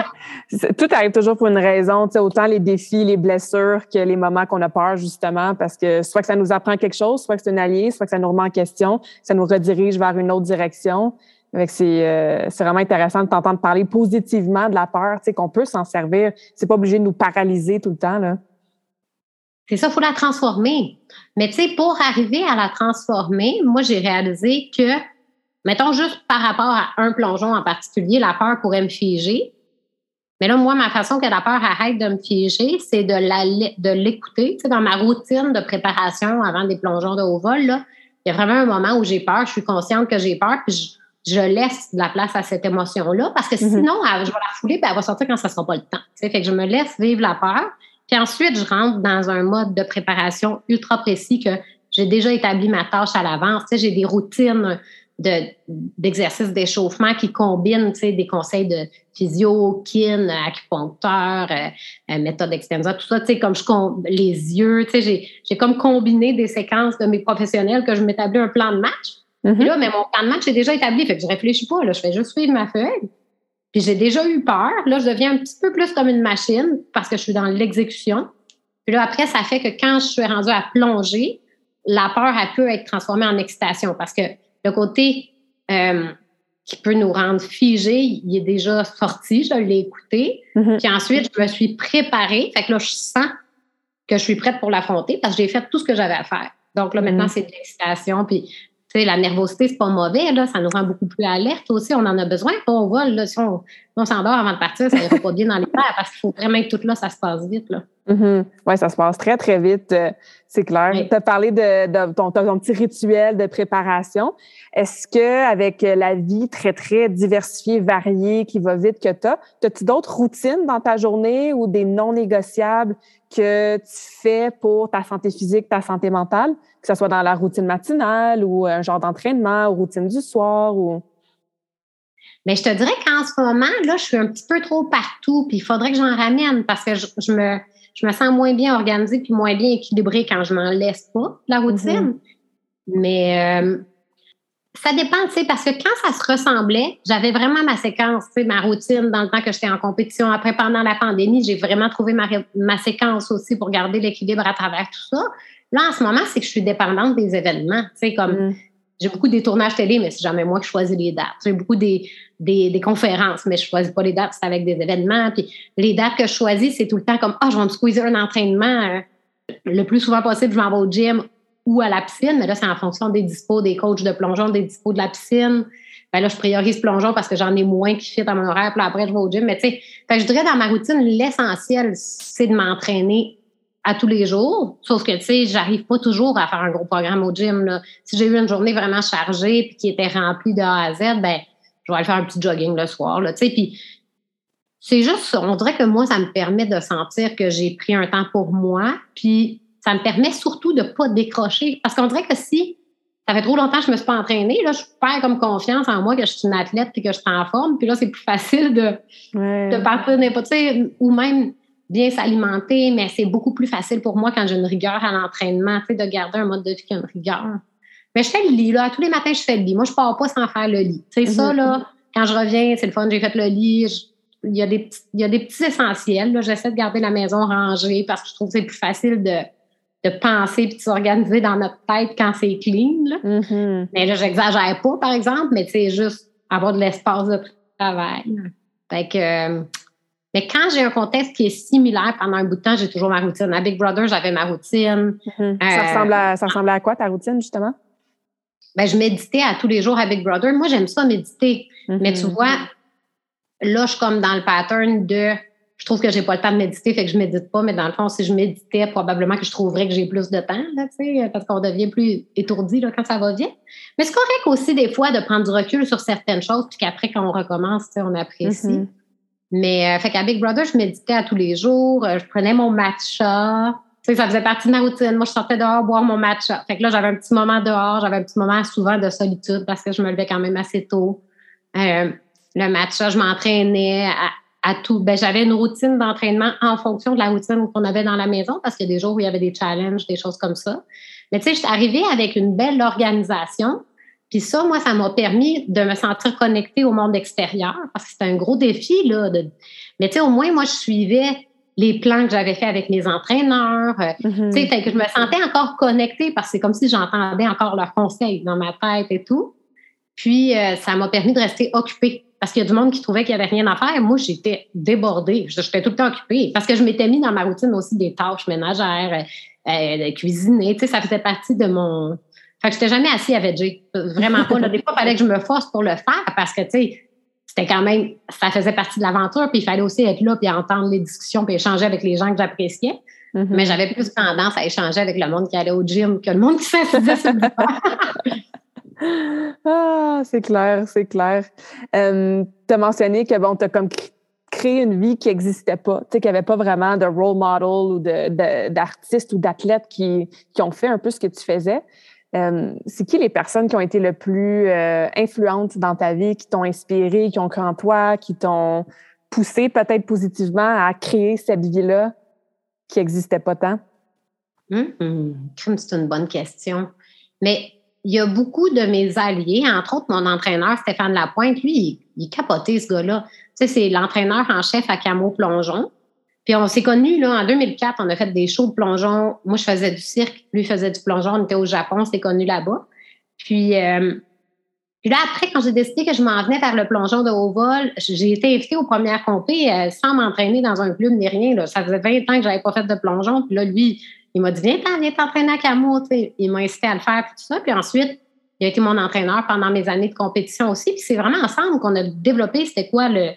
oui. Tout arrive toujours pour une raison. autant les défis, les blessures que les moments qu'on a peur, justement, parce que soit que ça nous apprend quelque chose, soit que c'est un allié, soit que ça nous remet en question, ça nous redirige vers une autre direction. Euh, c'est vraiment intéressant de t'entendre parler positivement de la peur, qu'on peut s'en servir. C'est pas obligé de nous paralyser tout le temps. Là. C'est ça, il faut la transformer. Mais tu sais, pour arriver à la transformer, moi, j'ai réalisé que Mettons juste par rapport à un plongeon en particulier, la peur pourrait me figer. Mais là, moi, ma façon que la peur arrête de me figer, c'est de l'écouter. Tu sais, dans ma routine de préparation avant des plongeons de haut vol, là, il y a vraiment un moment où j'ai peur, je suis consciente que j'ai peur, puis je, laisse de la place à cette émotion-là, parce que mm-hmm. sinon, je vais la fouler, puis elle va sortir quand ça ne sera pas le temps. Tu sais, fait que je me laisse vivre la peur, puis ensuite, je rentre dans un mode de préparation ultra précis que j'ai déjà établi ma tâche à l'avance. Tu sais, j'ai des routines d'exercices d'échauffement qui combinent des conseils de physio, kin, acupuncteur, euh, euh, méthode extensa, tout ça, comme je les yeux, j'ai comme combiné des séquences de mes professionnels que je m'établis un plan de match. Mm-hmm. là, mais mon plan de match est déjà établi, fait que je réfléchis pas, là, je fais juste suivre ma feuille. Puis j'ai déjà eu peur. Là, je deviens un petit peu plus comme une machine parce que je suis dans l'exécution. Puis là, après, ça fait que quand je suis rendue à plonger, la peur, elle peut être transformée en excitation parce que le côté euh, qui peut nous rendre figés, il est déjà sorti, je l'ai écouté. Mm-hmm. Puis ensuite, je me suis préparée. Fait que là, je sens que je suis prête pour l'affronter parce que j'ai fait tout ce que j'avais à faire. Donc là, maintenant, mm-hmm. c'est de l'excitation. Puis, tu sais, la nervosité, c'est pas mauvais, là. Ça nous rend beaucoup plus alerte aussi. On en a besoin. on vole, là, si on, s'endort avant de partir, ça ira pas bien dans les airs parce qu'il faut vraiment que tout là, ça se passe vite, là. Mm-hmm. Oui, ça se passe très, très vite, euh, c'est clair. Tu as parlé de, ton, petit rituel de préparation. Est-ce que avec la vie très, très diversifiée, variée, qui va vite que tu as, as-tu d'autres routines dans ta journée ou des non négociables que tu fais pour ta santé physique, ta santé mentale, que ce soit dans la routine matinale ou un genre d'entraînement ou routine du soir ou... Mais je te dirais qu'en ce moment, là, je suis un petit peu trop partout, puis il faudrait que j'en ramène parce que je me, je me sens moins bien organisée puis moins bien équilibrée quand je m'en laisse pas la routine. Mm-hmm. Mais euh, ça dépend, tu sais, parce que quand ça se ressemblait, j'avais vraiment ma séquence, tu sais, ma routine dans le temps que j'étais en compétition. Après, pendant la pandémie, j'ai vraiment trouvé ma, ma séquence aussi pour garder l'équilibre à travers tout ça. Là, en ce moment, c'est que je suis dépendante des événements. Tu sais, comme mm. j'ai beaucoup des tournages télé, mais c'est jamais moi qui choisis les dates. J'ai beaucoup des, des, conférences, mais je choisis pas les dates, c'est avec des événements. Puis les dates que je choisis, c'est tout le temps comme Ah, je vais me squeezer un entraînement. Euh, le plus souvent possible, je m'en vais au gym ou à la piscine, mais là, c'est en fonction des dispos des coachs de plongeon, des dispos de la piscine. Ben là, je priorise plongeon parce que j'en ai moins qui fit à mon horaire, puis après, je vais au gym. Mais tu sais, je dirais dans ma routine, l'essentiel, c'est de m'entraîner à tous les jours. Sauf que, tu sais, j'arrive pas toujours à faire un gros programme au gym. Là. Si j'ai eu une journée vraiment chargée puis qui était remplie de A à Z, ben, je vais aller faire un petit jogging le soir. Là, tu sais, puis c'est juste, on dirait que moi, ça me permet de sentir que j'ai pris un temps pour moi. Puis ça me permet surtout de ne pas décrocher. Parce qu'on dirait que si ça fait trop longtemps que je ne me suis pas entraînée, là, je perds comme confiance en moi que je suis une athlète et que je suis en forme. Puis là, c'est plus facile de, de partir n'importe ou même bien s'alimenter, mais c'est beaucoup plus facile pour moi quand j'ai une rigueur à l'entraînement, de garder un mode de vie qui a une rigueur. Mais je fais le lit, là. Tous les matins, je fais le lit. Moi, je ne pars pas sans faire le lit. Tu sais, ça, mm-hmm. là, quand je reviens, c'est le fun, j'ai fait le lit. il, y a des, il y a des petits essentiels. J'essaie de garder la maison rangée parce que je trouve que c'est plus facile de, de penser puis de s'organiser dans notre tête quand c'est clean. Là. Mm-hmm. Mais là, j'exagère pas, par exemple, mais c'est juste avoir de l'espace de travail. Fait que, euh, mais quand j'ai un contexte qui est similaire pendant un bout de temps, j'ai toujours ma routine. À Big Brother, j'avais ma routine. Mm-hmm. ça, euh, ressemble à, ça ressemblait à quoi ta routine, justement? Ben, je méditais à tous les jours à Big Brother. Moi, j'aime ça méditer. Mais tu mm-hmm. vois, là, je suis comme dans le pattern de je trouve que j'ai pas le temps de méditer, fait que je médite pas, mais dans le fond, si je méditais, probablement que je trouverais que j'ai plus de temps, là, parce qu'on devient plus étourdi là, quand ça va bien. Mais c'est correct aussi des fois de prendre du recul sur certaines choses, puis qu'après, quand on recommence, on apprécie. Mm-hmm. Mais euh, fait qu'à Big Brother, je méditais à tous les jours, euh, je prenais mon matcha. Sais, ça faisait partie de ma routine. Moi, je sortais dehors boire mon matcha. Fait que là, j'avais un petit moment dehors, j'avais un petit moment souvent de solitude parce que je me levais quand même assez tôt. Euh, le matcha, je m'entraînais à, tout. Ben, j'avais une routine d'entraînement en fonction de la routine qu'on avait dans la maison parce qu'il y a des jours où il y avait des challenges, des choses comme ça. Mais tu sais, je suis arrivée avec une belle organisation. Puis ça, moi, ça m'a permis de me sentir connectée au monde extérieur parce que c'était un gros défi. Là. Mais tu sais, au moins, moi, je suivais les plans que j'avais fait avec mes entraîneurs. Euh, mm-hmm. Tu sais, que je me sentais encore connectée parce que c'est comme si j'entendais encore leurs conseils dans ma tête et tout. Puis, euh, ça m'a permis de rester occupée parce qu'il y a du monde qui trouvait qu'il n'y avait rien à faire. Moi, j'étais débordée. J'étais tout le temps occupée parce que je m'étais mis dans ma routine aussi des tâches ménagères, euh, euh cuisiner. Tu sais, ça faisait partie de mon. Fait que j'étais jamais assis à veger. Vraiment pas. Des fois, il fallait que je me force pour le faire parce que, tu sais, c'était quand même, ça faisait partie de l'aventure. Puis il fallait aussi être là puis entendre les discussions puis échanger avec les gens que j'appréciais. Mm-hmm. Mais j'avais plus tendance à échanger avec le monde qui allait au gym que le monde qui s'assisait sur le ah, c'est clair, c'est clair. Euh, tu as mentionné que bon, tu as comme créé une vie qui n'existait pas, tu sais, qu'il n'y avait pas vraiment de role model ou d'artistes ou d'athlètes qui, qui, ont fait un peu ce que tu faisais. Euh, c'est qui les personnes qui ont été le plus euh, influentes dans ta vie, qui t'ont inspiré, qui ont cru en toi, qui t'ont poussé peut-être positivement à créer cette vie-là qui n'existait pas tant? Hum, c'est une bonne question. Mais il y a beaucoup de mes alliés, entre autres mon entraîneur Stéphane Lapointe, lui, il, est capoté ce gars-là. Tu sais, c'est l'entraîneur en chef à Camo Plongeon. Puis on s'est connus là, en 2004, on a fait des shows de plongeon. Moi, je faisais du cirque, lui faisait du plongeon, on était au Japon, on s'est connus là-bas. Puis, euh, puis là, après, quand j'ai décidé que je m'en venais vers le plongeon de haut vol, j'ai été invitée aux premières compées euh, sans m'entraîner dans un club ni rien. Là. Ça faisait 20 ans que j'avais pas fait de plongeon. Puis là, lui, il m'a dit, viens, viens t'entraîner à Camo. Il m'a incité à le faire, tout ça. Puis ensuite, il a été mon entraîneur pendant mes années de compétition aussi. Puis c'est vraiment ensemble qu'on a développé c'était quoi le,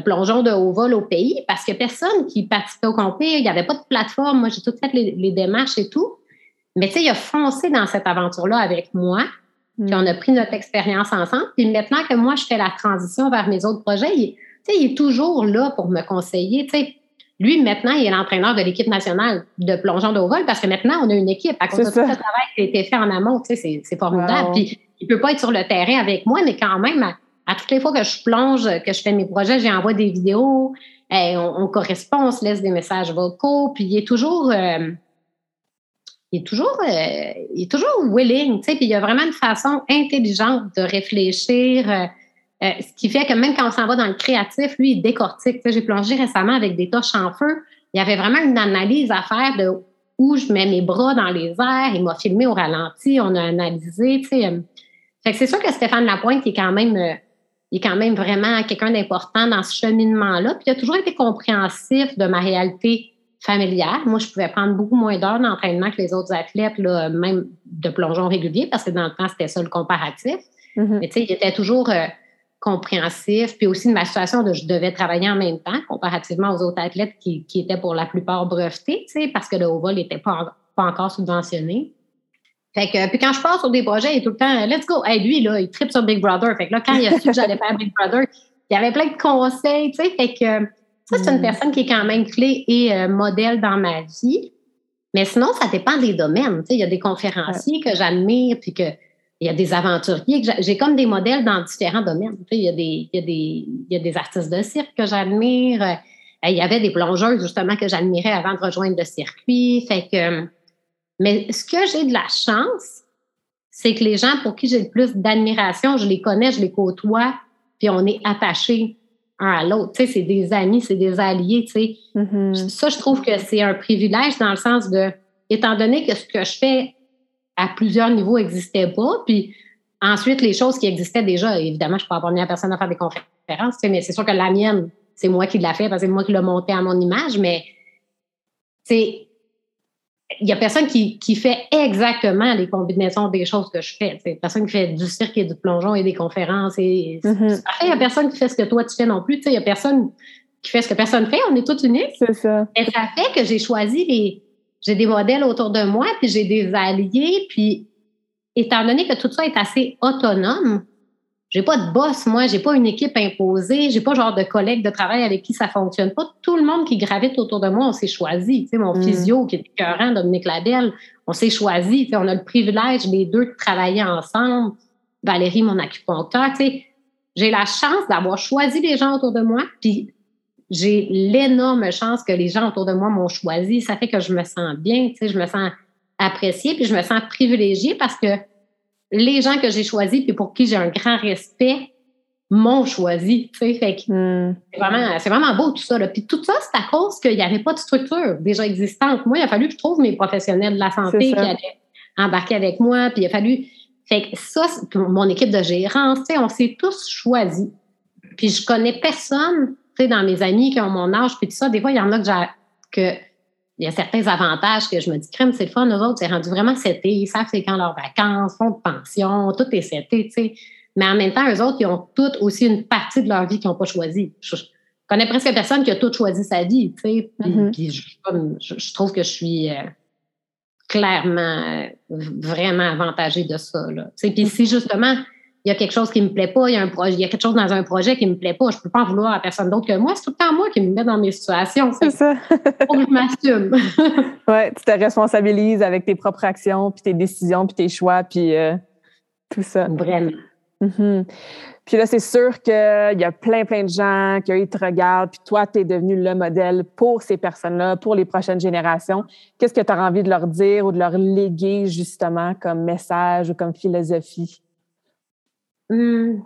plongeon de haut vol au pays parce que personne qui participait au compé, il n'y avait pas de plateforme. Moi, j'ai tout fait les, démarches et tout. Mais tu sais, il a foncé dans cette aventure-là avec moi. Puis mm. on a pris notre expérience ensemble. Puis maintenant que moi, je fais la transition vers mes autres projets, il, il est toujours là pour me conseiller. Tu sais, lui, maintenant, il est l'entraîneur de l'équipe nationale de plongeon de haut vol parce que maintenant, on a une équipe. À cause de tout le travail qui a été fait en amont, tu sais, c'est formidable. Puis, il peut pas être sur le terrain avec moi, mais quand même, à, toutes les fois que je plonge, que je fais mes projets, j'envoie des vidéos, on, correspond, on se laisse des messages vocaux, puis il est toujours... Euh, il est toujours, euh, il est toujours willing, tu sais, puis il y a vraiment une façon intelligente de réfléchir. Euh, ce qui fait que même quand on s'en va dans le créatif, lui, il décortique. J'ai plongé récemment avec des torches en feu. Il y avait vraiment une analyse à faire de où je mets mes bras dans les airs. Il m'a filmé au ralenti, on a analysé, tu sais. Fait que c'est sûr que Stéphane Lapointe, est quand même, il est quand même vraiment quelqu'un d'important dans ce cheminement-là. Puis il a toujours été compréhensif de ma réalité familiale. Moi, je pouvais prendre beaucoup moins d'heures d'entraînement que les autres athlètes, là, même de plongeon régulier, parce que dans le temps, c'était ça le comparatif. Mm-hmm. Mais tu sais, il était toujours euh, compréhensif. Puis aussi, de ma situation de je devais travailler en même temps, comparativement aux autres athlètes qui, qui étaient pour la plupart brevetés, tu sais, parce que le haut vol n'était pas, pas encore subventionné. Fait que, puis quand je pars sur des projets, il est tout le temps, let's go. Hey, lui, là, il tripe sur Big Brother. Fait que là, quand il a su que j'allais faire Big Brother, il y avait plein de conseils, tu sais. Fait que, ça, c'est une mm. personne qui est quand même clé et euh, modèle dans ma vie. Mais sinon, ça dépend des domaines. il y a des conférenciers que j'admire, puis que il y a des aventuriers. que J'ai comme des modèles dans différents domaines. il, y a des, il, y a des, il y a des artistes de cirque que j'admire. Euh, il y avait des plongeurs, justement, que j'admirais avant de rejoindre le circuit. Fait que, mais ce que j'ai de la chance, c'est que les gens pour qui j'ai le plus d'admiration, je les connais, je les côtoie, puis on est attachés un à l'autre. Tu sais, c'est des amis, c'est des alliés, tu sais. Mm-hmm. Ça, je trouve que c'est un privilège dans le sens de, étant donné que ce que je fais à plusieurs niveaux n'existait pas, puis ensuite, les choses qui existaient déjà, évidemment, je ne suis pas la première personne à faire des conférences, mais c'est sûr que la mienne, c'est moi qui l'ai fait parce que c'est moi qui l'ai monté à mon image, mais c'est il n'y a personne qui, qui, fait exactement les combinaisons des choses que je fais. C'est personne qui fait du cirque et du plongeon et des conférences. Et, mm-hmm. il n'y a personne qui fait ce que toi tu fais non plus. Il n'y a personne qui fait ce que personne fait. On est tous uniques. C'est ça. Et ça fait que j'ai choisi les. J'ai des modèles autour de moi, puis j'ai des alliés. Puis, étant donné que tout ça est assez autonome, j'ai pas de boss, moi, j'ai pas une équipe imposée, j'ai pas genre de collègues de travail avec qui ça fonctionne pas. Tout le monde qui gravite autour de moi, on s'est choisi. Tu sais, mon mm. physio qui est écœurant, Dominique Labelle, on s'est choisi. Tu sais, on a le privilège, les deux, de travailler ensemble. Valérie, mon acupuncteur, tu sais, j'ai la chance d'avoir choisi les gens autour de moi, puis j'ai l'énorme chance que les gens autour de moi m'ont choisi. Ça fait que je me sens bien, tu sais, je me sens appréciée, puis je me sens privilégiée parce que les gens que j'ai choisis puis pour qui j'ai un grand respect m'ont choisi. Fait que hmm. c'est vraiment, vraiment beau tout ça. Là. Puis tout ça, c'est à cause qu'il n'y avait pas de structure déjà existante. Moi, il a fallu que je trouve mes professionnels de la santé qui allaient embarquer avec moi. Puis il a fallu. Fait que ça, mon équipe de gérance, on s'est tous choisis. Puis je connais personne, dans mes amis qui ont mon âge, puis tout ça. Des fois, il y en a que, que il y a certains avantages que je me dis, crème, c'est le fun, eux autres, c'est rendu vraiment seté, ils savent c'est quand leurs vacances, fonds de pension, tout est seté, tu sais. Mais en même temps, eux autres, ils ont toutes aussi une partie de leur vie qu'ils n'ont pas choisi. Je, connais presque personne qui a tout choisi sa vie, tu sais. Puis, mm-hmm. je, trouve que je suis euh, clairement vraiment avantagée de ça, là. Tu sais, puis si justement, il y a quelque chose qui me plaît pas, il y a un projet, il y a quelque chose dans un projet qui me plaît pas, je peux pas en vouloir à personne d'autre que moi. C'est tout le temps moi qui me met dans mes situations. C'est ça. Pour que je m'assume. ouais, tu te responsabilises avec tes propres actions, puis tes décisions, puis tes choix, puis euh, tout ça. Vraiment. Mm-hmm. Puis là, c'est sûr qu'il y a plein, plein de gens qui te regardent, puis toi, tu es devenu le modèle pour ces personnes-là, pour les prochaines générations. Qu'est-ce que tu as envie de leur dire ou de leur léguer justement comme message ou comme philosophie? Hmm.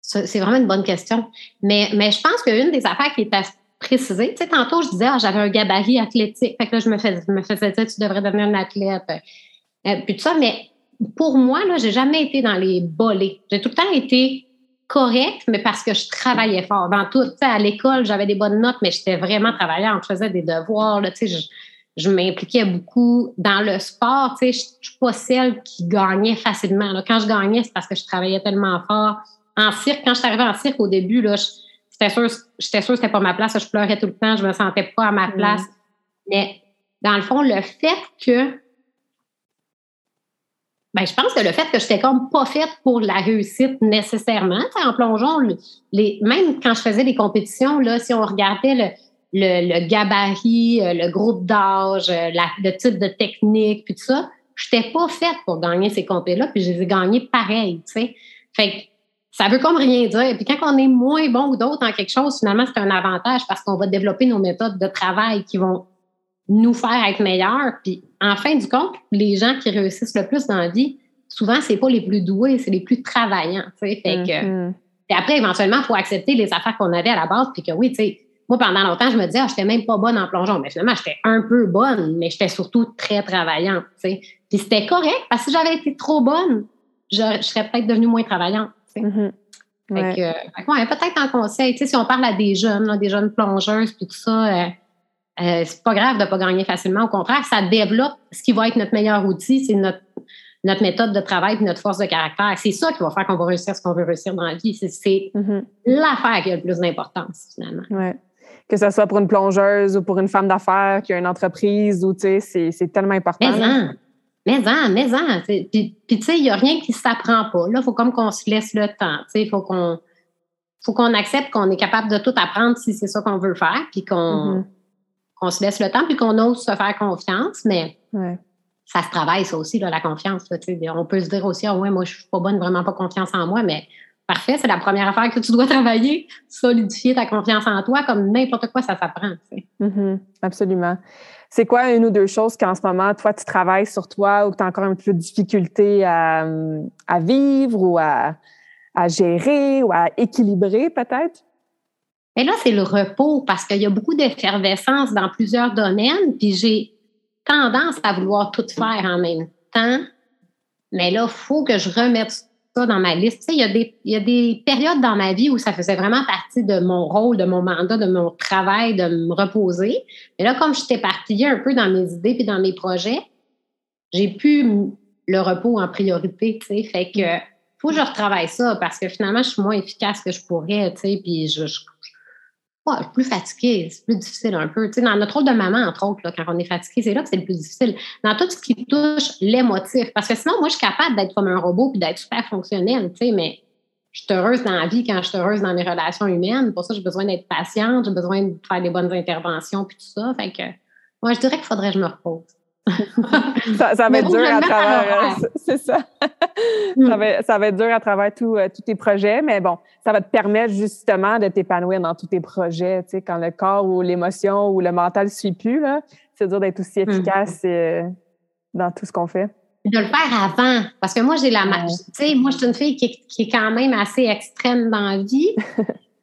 C'est vraiment une bonne question. Mais, mais je pense qu'une des affaires qui est à préciser, tu sais, tantôt, je disais, ah, j'avais un gabarit athlétique. Fait que là, je me, fais, me faisais dire, tu devrais devenir une athlète. Euh, puis tout ça, mais pour moi, là, j'ai jamais été dans les bolets. J'ai tout le temps été correcte, mais parce que je travaillais fort. Dans tout, tu sais, à l'école, j'avais des bonnes notes, mais j'étais vraiment travaillante. Je faisais des devoirs, là, tu sais, je m'impliquais beaucoup dans le sport. Tu sais, je, ne suis pas celle qui gagnait facilement. Quand je gagnais, c'est parce que je travaillais tellement fort. En cirque, quand je suis arrivée en cirque au début, là, j'étais sûre, j'étais sûre que c'était pas ma place. Je pleurais tout le temps. Je me sentais pas à ma mm. place. Mais dans le fond, le fait que ben, je pense que le fait que je n'étais comme pas faite pour la réussite nécessairement, en plongeon, les, même quand je faisais des compétitions, là, si on regardait le, le, gabarit, euh, le groupe d'âge, euh, le type de technique, puis tout ça, je n'étais pas faite pour gagner ces compés-là, puis je les ai gagnés pareil, tu sais. Fait que ça veut comme rien dire. Puis quand on est moins bon ou d'autres en quelque chose, finalement, c'est un avantage parce qu'on va développer nos méthodes de travail qui vont nous faire être meilleurs. Puis en fin du compte, les gens qui réussissent le plus dans la vie, souvent, c'est pas les plus doués, c'est les plus travaillants. Fait que, mm-hmm. Et après, éventuellement, il faut accepter les affaires qu'on avait à la base, puis que oui, tu sais, moi, pendant longtemps, je me disais, ah, je n'étais même pas bonne en plongeon. Mais finalement, j'étais un peu bonne, mais j'étais surtout très travaillante. sais. Puis c'était correct, parce que si j'avais été trop bonne, je, serais peut-être devenue moins travaillante. Mm-hmm. Fait que, peut-être en conseil, si on parle à des jeunes, des jeunes plongeuses, puis tout ça, euh, euh, c'est pas grave de ne pas gagner facilement. Au contraire, ça développe ce qui va être notre meilleur outil, c'est notre, notre méthode de travail et notre force de caractère. C'est ça qui va faire qu'on va réussir ce qu'on veut réussir dans la vie. C'est mm-hmm. l'affaire qui a le plus d'importance, finalement. Ouais. Que ce soit pour une plongeuse ou pour une femme d'affaires qui a une entreprise, ou, c'est, c'est tellement important. Mais en, mais en, mais en. Puis, tu sais, il n'y a rien qui ne s'apprend pas. Là, il faut comme qu'on se laisse le temps. Il faut qu'on faut qu'on accepte qu'on est capable de tout apprendre si c'est ça qu'on veut faire, puis qu'on mm-hmm. se laisse le temps, puis qu'on ose se faire confiance. Mais ça se travaille, ça aussi, la confiance. on peut se dire aussi, ah ouais, moi, je suis pas bonne, vraiment pas confiance en moi, mais parfait, c'est la première affaire que tu dois travailler, solidifier ta confiance en toi, comme n'importe quoi, ça s'apprend. Mm-hmm. absolument. C'est quoi une ou deux choses qu'en ce moment, toi, tu travailles sur toi ou que tu as encore un peu de difficulté à, vivre ou à, à, gérer ou à équilibrer peut-être? Mais là, c'est le repos parce qu'il y a beaucoup d'effervescence dans plusieurs domaines, puis j'ai tendance à vouloir tout faire en même temps. Mais là, il faut que je remette ça dans ma liste. Tu sais, il y, a des, il y a des périodes dans ma vie où ça faisait vraiment partie de mon rôle, de mon mandat, de mon travail, de me reposer. Mais là, comme j'étais partie un peu dans mes idées et dans mes projets, j'ai pu le repos en priorité, tu sais. Fait que faut que je retravaille ça parce que finalement, je suis moins efficace que je pourrais, tu sais, puis je, plus fatigué, c'est plus difficile un peu. dans notre rôle de maman, entre autres, quand on est fatigué, c'est là que c'est le plus difficile. Dans tout ce qui touche l'émotif. Parce que sinon, moi, je suis capable d'être comme un robot puis d'être super fonctionnel, mais je suis heureuse dans la vie quand je suis heureuse dans mes relations humaines. Pour ça, j'ai besoin d'être patiente, j'ai besoin de faire des bonnes interventions puis tout ça. Fait que moi, je dirais qu'il faudrait que je me repose ça, va être dur à travers. C'est ça. ça, va, ça, va, être dur à travers euh, tous tes projets, mais bon, ça va te permettre justement de t'épanouir dans tous tes projets. Tu sais, quand le corps ou l'émotion ou le mental ne suit plus, c'est dur d'être aussi mm. efficace euh, dans tout ce qu'on fait. De le faire avant. Parce que moi, j'ai la. Tu sais, moi, je suis une fille qui est, quand même assez extrême dans la vie.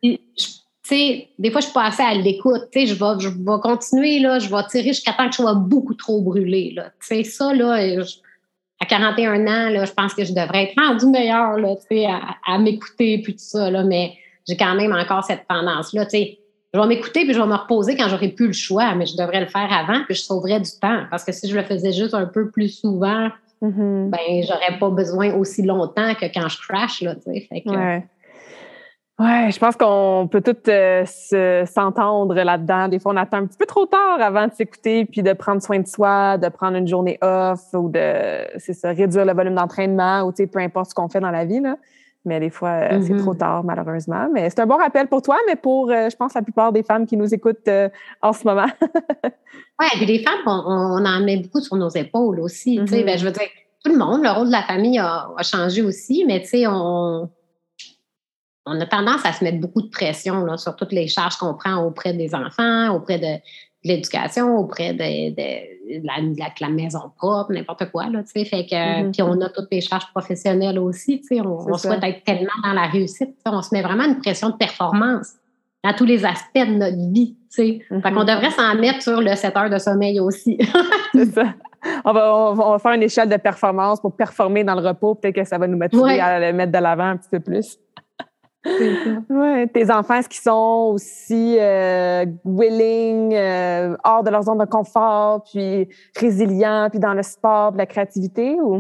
sais, des fois, je suis pas assez à l'écoute. Tu sais, je vais, je vais continuer, là, je vais tirer jusqu'à temps que je sois beaucoup trop brûlée, là. Tu sais, ça, là, à 41 ans, là, je pense que je devrais être rendu meilleure, là, tu sais, à, m'écouter, puis tout ça, là, mais j'ai quand même encore cette tendance-là, tu sais. Je vais m'écouter puis je vais me reposer quand j'aurai plus le choix, mais je devrais le faire avant puis je sauverais du temps. Parce que si je le faisais juste un peu plus souvent, mm-hmm. ben j'aurais pas besoin aussi longtemps que quand je crash, là, tu sais. Fait que, Ouais, je pense qu'on peut tous euh, s'entendre là-dedans. Des fois, on attend un petit peu trop tard avant de s'écouter, puis de prendre soin de soi, de prendre une journée off ou de, c'est ça, réduire le volume d'entraînement ou, tu sais, peu importe ce qu'on fait dans la vie, là. Mais des fois, euh, c'est trop mm-hmm. tard, malheureusement. Mais c'est un bon rappel pour toi, mais pour, euh, je pense, la plupart des femmes qui nous écoutent en ce moment. oui, puis les femmes, on, en met beaucoup sur nos épaules aussi. Tu sais, ben, mm-hmm. je veux dire, tout le monde, le rôle de la famille a, a changé aussi, mais tu sais, on on a tendance à se mettre beaucoup de pression sur toutes les charges qu'on prend auprès des enfants, auprès de, l'éducation, auprès de, la, maison propre, n'importe quoi. Là, fait que, mm-hmm. Puis on a toutes les charges professionnelles aussi. On, on souhaite être tellement dans la réussite. On se met vraiment une pression de performance à tous les aspects de notre vie. Fait mm-hmm. devrait s'en mettre sur le 7 heures de sommeil aussi. C'est ça. On va, on va, faire une échelle de performance pour performer dans le repos. Peut-être que ça va nous motiver à le mettre de l'avant un petit peu plus. Ouais, tes enfants, est-ce qu'ils sont aussi euh, willing, euh, hors de leur zone de confort, puis résilients, puis dans le sport, la créativité ou?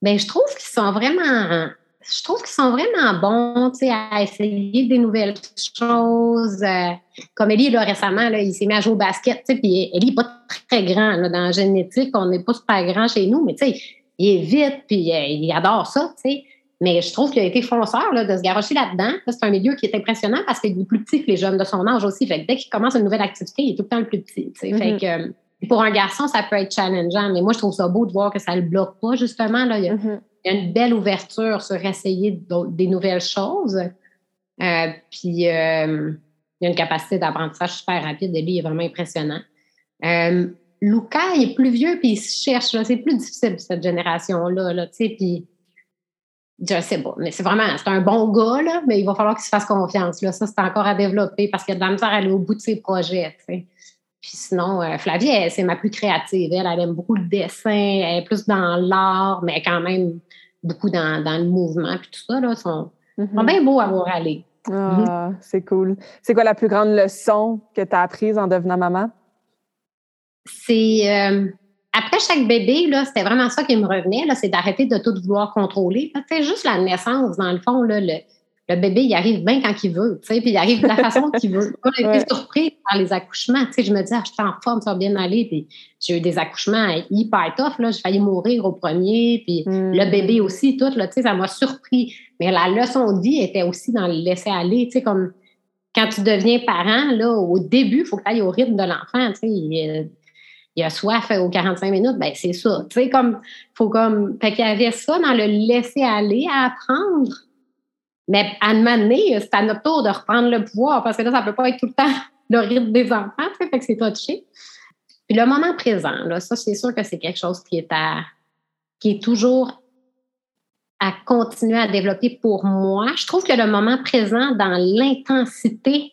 Bien, je trouve qu'ils sont vraiment, je trouve qu'ils sont vraiment bons, à essayer des nouvelles choses. Euh, comme Ellie, là, récemment, là, il s'est mis à jouer au basket, puis Ellie n'est pas très grand, là, dans la génétique, on n'est pas super grand chez nous, mais il est vite, puis il adore ça, sais. Mais je trouve qu'il a été fonceur là, de se garocher là-dedans. c'est un milieu qui est impressionnant parce qu'il est plus petit que les jeunes de son âge aussi. Fait que dès qu'il commence une nouvelle activité, il est tout le temps le plus petit. Fait mm-hmm. que, euh, pour un garçon, ça peut être challengeant. Mais moi, je trouve ça beau de voir que ça ne le bloque pas, justement. Là. Mm-hmm. Il, y a, une belle ouverture sur essayer des nouvelles choses. Euh, puis euh, il y a une capacité d'apprentissage super rapide. Et lui, il est vraiment impressionnant. Lucas, il est plus vieux, puis il se cherche. C'est plus difficile, cette génération-là. Là, puis je sais pas, mais c'est vraiment, c'est un bon gars, là, mais il va falloir qu'il se fasse confiance. Là. Ça, c'est encore à développer parce qu'il y a de la misère à aller au bout de ses projets. Puis sinon, euh, Flavie, c'est ma plus créative. Elle, elle aime beaucoup le dessin, elle est plus dans l'art, mais quand même beaucoup dans, le mouvement. Puis tout ça, là, sont, mm-hmm. bien beaux à voir aller. Ah, c'est cool. C'est quoi la plus grande leçon que tu as apprise en devenant maman? C'est euh, après chaque bébé, là, c'était vraiment ça qui me revenait, là, c'est d'arrêter de tout vouloir contrôler. C'est juste la naissance, dans le fond, là, le, le bébé, il arrive bien quand il veut, puis il arrive de la façon qu'il veut. Moi, j'ai été surprise par les accouchements, tu sais, je me dis, ah, je suis en forme, ça va bien aller, puis j'ai eu des accouchements hyper tough, là, j'ai failli mourir au premier, puis hmm. le bébé aussi, tout, là, tu sais, ça m'a surpris. Mais la leçon de vie était aussi dans le laisser aller, tu sais, comme quand tu deviens parent, là, au début, il faut que tu ailles au rythme de l'enfant, tu sais, il a soif aux 45 minutes, ben c'est ça. Tu sais, comme, faut comme, fait qu'il y avait ça dans le laisser aller à apprendre. Mais à un moment c'est à notre tour de reprendre le pouvoir parce que là, ça peut pas être tout le temps le rythme des enfants, fait que c'est touché. Puis le moment présent, là, ça, c'est sûr que c'est quelque chose qui est à, qui est toujours à continuer à développer pour moi. Je trouve que le moment présent dans l'intensité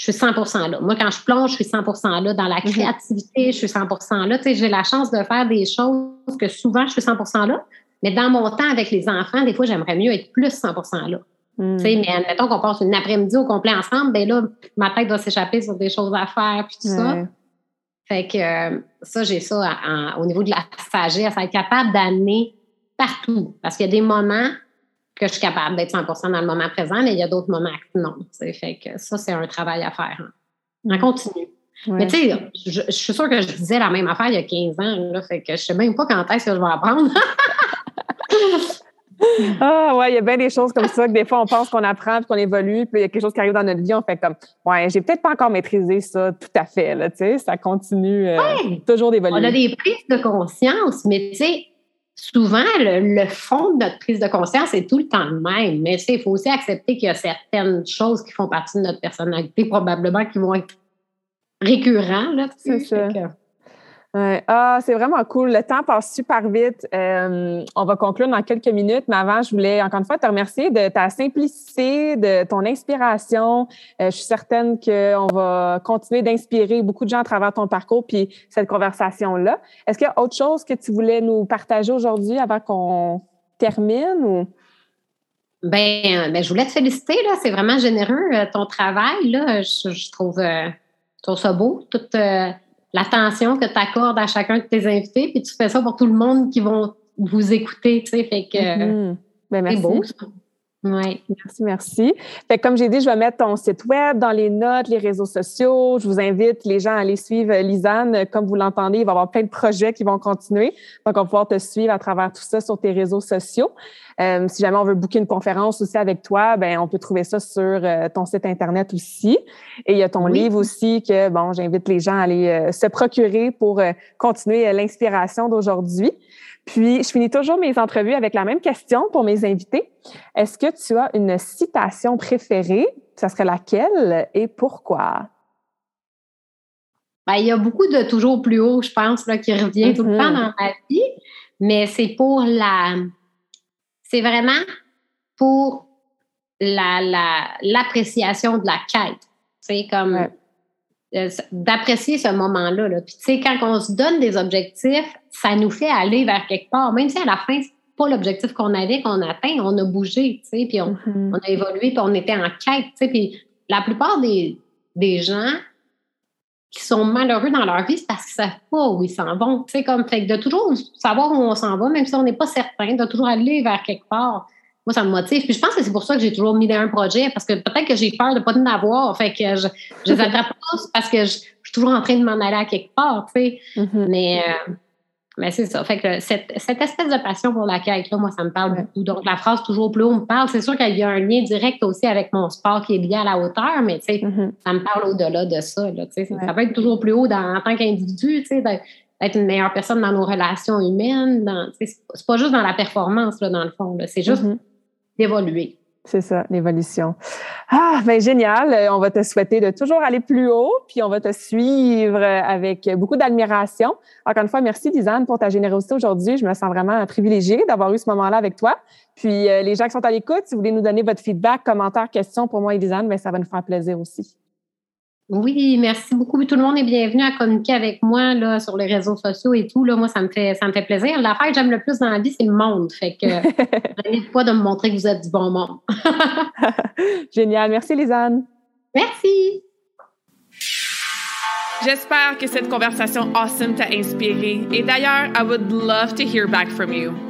je suis 100% là. Moi, quand je plonge, je suis 100% là. Dans la mhm. créativité, je suis 100% là. Tu sais, j'ai la chance de faire des choses que souvent, je suis 100% là. Mais dans mon temps avec les enfants, des fois, j'aimerais mieux être plus 100% là. Tu sais, mais admettons qu'on passe une après-midi au complet ensemble, ben là, ma tête va s'échapper sur des choses à faire, puis tout ça. Fait que euh, ça, j'ai ça au niveau de la sagesse, à être capable d'amener partout. Parce qu'il y a des moments que je suis capable d'être 100% dans le moment présent, mais il y a d'autres moments que non. Fait que ça, c'est un travail à faire. Hein. On continue. Mais tu sais, je, suis sûre que je disais la même affaire il y a 15 ans, là, fait que je sais même pas quand est-ce que je vais apprendre. ah ouais, il y a bien des choses comme ça que des fois on pense qu'on apprend puis qu'on évolue, puis il y a quelque chose qui arrive dans notre vie, on fait comme ouais, j'ai peut-être pas encore maîtrisé ça tout à fait là, tu sais, ça continue euh, toujours d'évoluer. On a des prises de conscience, mais tu sais, souvent, le, fond de notre prise de conscience est tout le temps le même. Mais il faut aussi accepter qu'il y a certaines choses qui font partie de notre personnalité, probablement qui vont être récurrentes. C'est ça. Ah, c'est vraiment cool. Le temps passe super vite. Euh, on va conclure dans quelques minutes, mais avant, je voulais encore une fois te remercier de ta simplicité, de ton inspiration. Euh, je suis certaine qu'on va continuer d'inspirer beaucoup de gens à travers ton parcours puis cette conversation-là. Est-ce qu'il y a autre chose que tu voulais nous partager aujourd'hui avant qu'on termine ou? Ben, ben, je voulais te féliciter, là. C'est vraiment généreux, euh, ton travail. Je, trouve, trouve ça beau. L'attention que tu accordes à chacun de tes invités, puis tu fais ça pour tout le monde qui vont vous écouter, tu sais, fait que mm-hmm. ben, c'est beau. Oui. Merci, merci. Fait comme j'ai dit, je vais mettre ton site web dans les notes, les réseaux sociaux. Je vous invite les gens à aller suivre Lisanne. Comme vous l'entendez, il va y avoir plein de projets qui vont continuer. Donc, on va pouvoir te suivre à travers tout ça sur tes réseaux sociaux. Euh, si jamais on veut booker une conférence aussi avec toi, ben on peut trouver ça sur euh, ton site internet aussi. Et il y a ton livre aussi que bon, j'invite les gens à aller euh, se procurer pour continuer l'inspiration d'aujourd'hui. Puis, je finis toujours mes entrevues avec la même question pour mes invités. Est-ce que tu as une citation préférée? Ça serait laquelle et pourquoi? Ben, il y a beaucoup de toujours plus haut, je pense, là, qui revient tout le temps mm-hmm. dans ma vie, mais c'est pour la. C'est vraiment pour l'appréciation la, de la quête. C'est comme. Euh, d'apprécier ce moment-là. Là. Puis, tu sais, quand on se donne des objectifs, ça nous fait aller vers quelque part. Même si à la fin, c'est pas l'objectif qu'on avait, qu'on atteint, on a bougé, tu sais, puis on, mm-hmm. on, a évolué, puis on était en quête, tu sais. Puis, la plupart des, des gens qui sont malheureux dans leur vie, c'est parce qu'ils savent pas où ils s'en vont. Tu sais, comme, fait de toujours savoir où on s'en va, même si on n'est pas certain, de toujours aller vers quelque part moi, ça me motive. Puis je pense que c'est pour ça que j'ai toujours mis dans un projet, parce que peut-être que j'ai peur de ne pas en avoir. Fait que je, je les attrape pas parce que je, suis toujours en train de m'en aller à quelque part, tu sais. Mm-hmm. Mais, euh, mais c'est ça. Fait que cette, cette, espèce de passion pour la quête, là, moi, ça me parle beaucoup. Donc, la phrase toujours plus haut me parle. C'est sûr qu'il y a un lien direct aussi avec mon sport qui est lié à la hauteur, mais tu sais, mm-hmm. ça me parle au-delà de ça. Là, tu sais. Ça peut être toujours plus haut dans, en tant qu'individu, tu sais, d'être une meilleure personne dans nos relations humaines. c'est pas juste dans la performance, là, dans le fond. C'est juste mm-hmm C'est ça, l'évolution. Ah, ben génial. Euh, on va te souhaiter de toujours aller plus haut, puis on va te suivre avec beaucoup d'admiration. Encore une fois, merci Lisanne pour ta générosité aujourd'hui. Je me sens vraiment privilégiée d'avoir eu ce moment-là avec toi. Puis euh, les gens qui sont à l'écoute, si vous voulez nous donner votre feedback, commentaires, questions pour moi et Lisanne, ben ça va nous faire plaisir aussi. Oui, merci beaucoup. Tout le monde est bienvenu à communiquer avec moi là, sur les réseaux sociaux et tout. Là, moi, ça me fait ça me fait plaisir. L'affaire que j'aime le plus dans la vie, c'est le monde. Fait que n'hésitez pas de me montrer que vous êtes du bon monde. Génial. Merci, Lisanne. Merci. J'espère que cette conversation awesome t'a inspiré. Et d'ailleurs, I would love to hear back from you.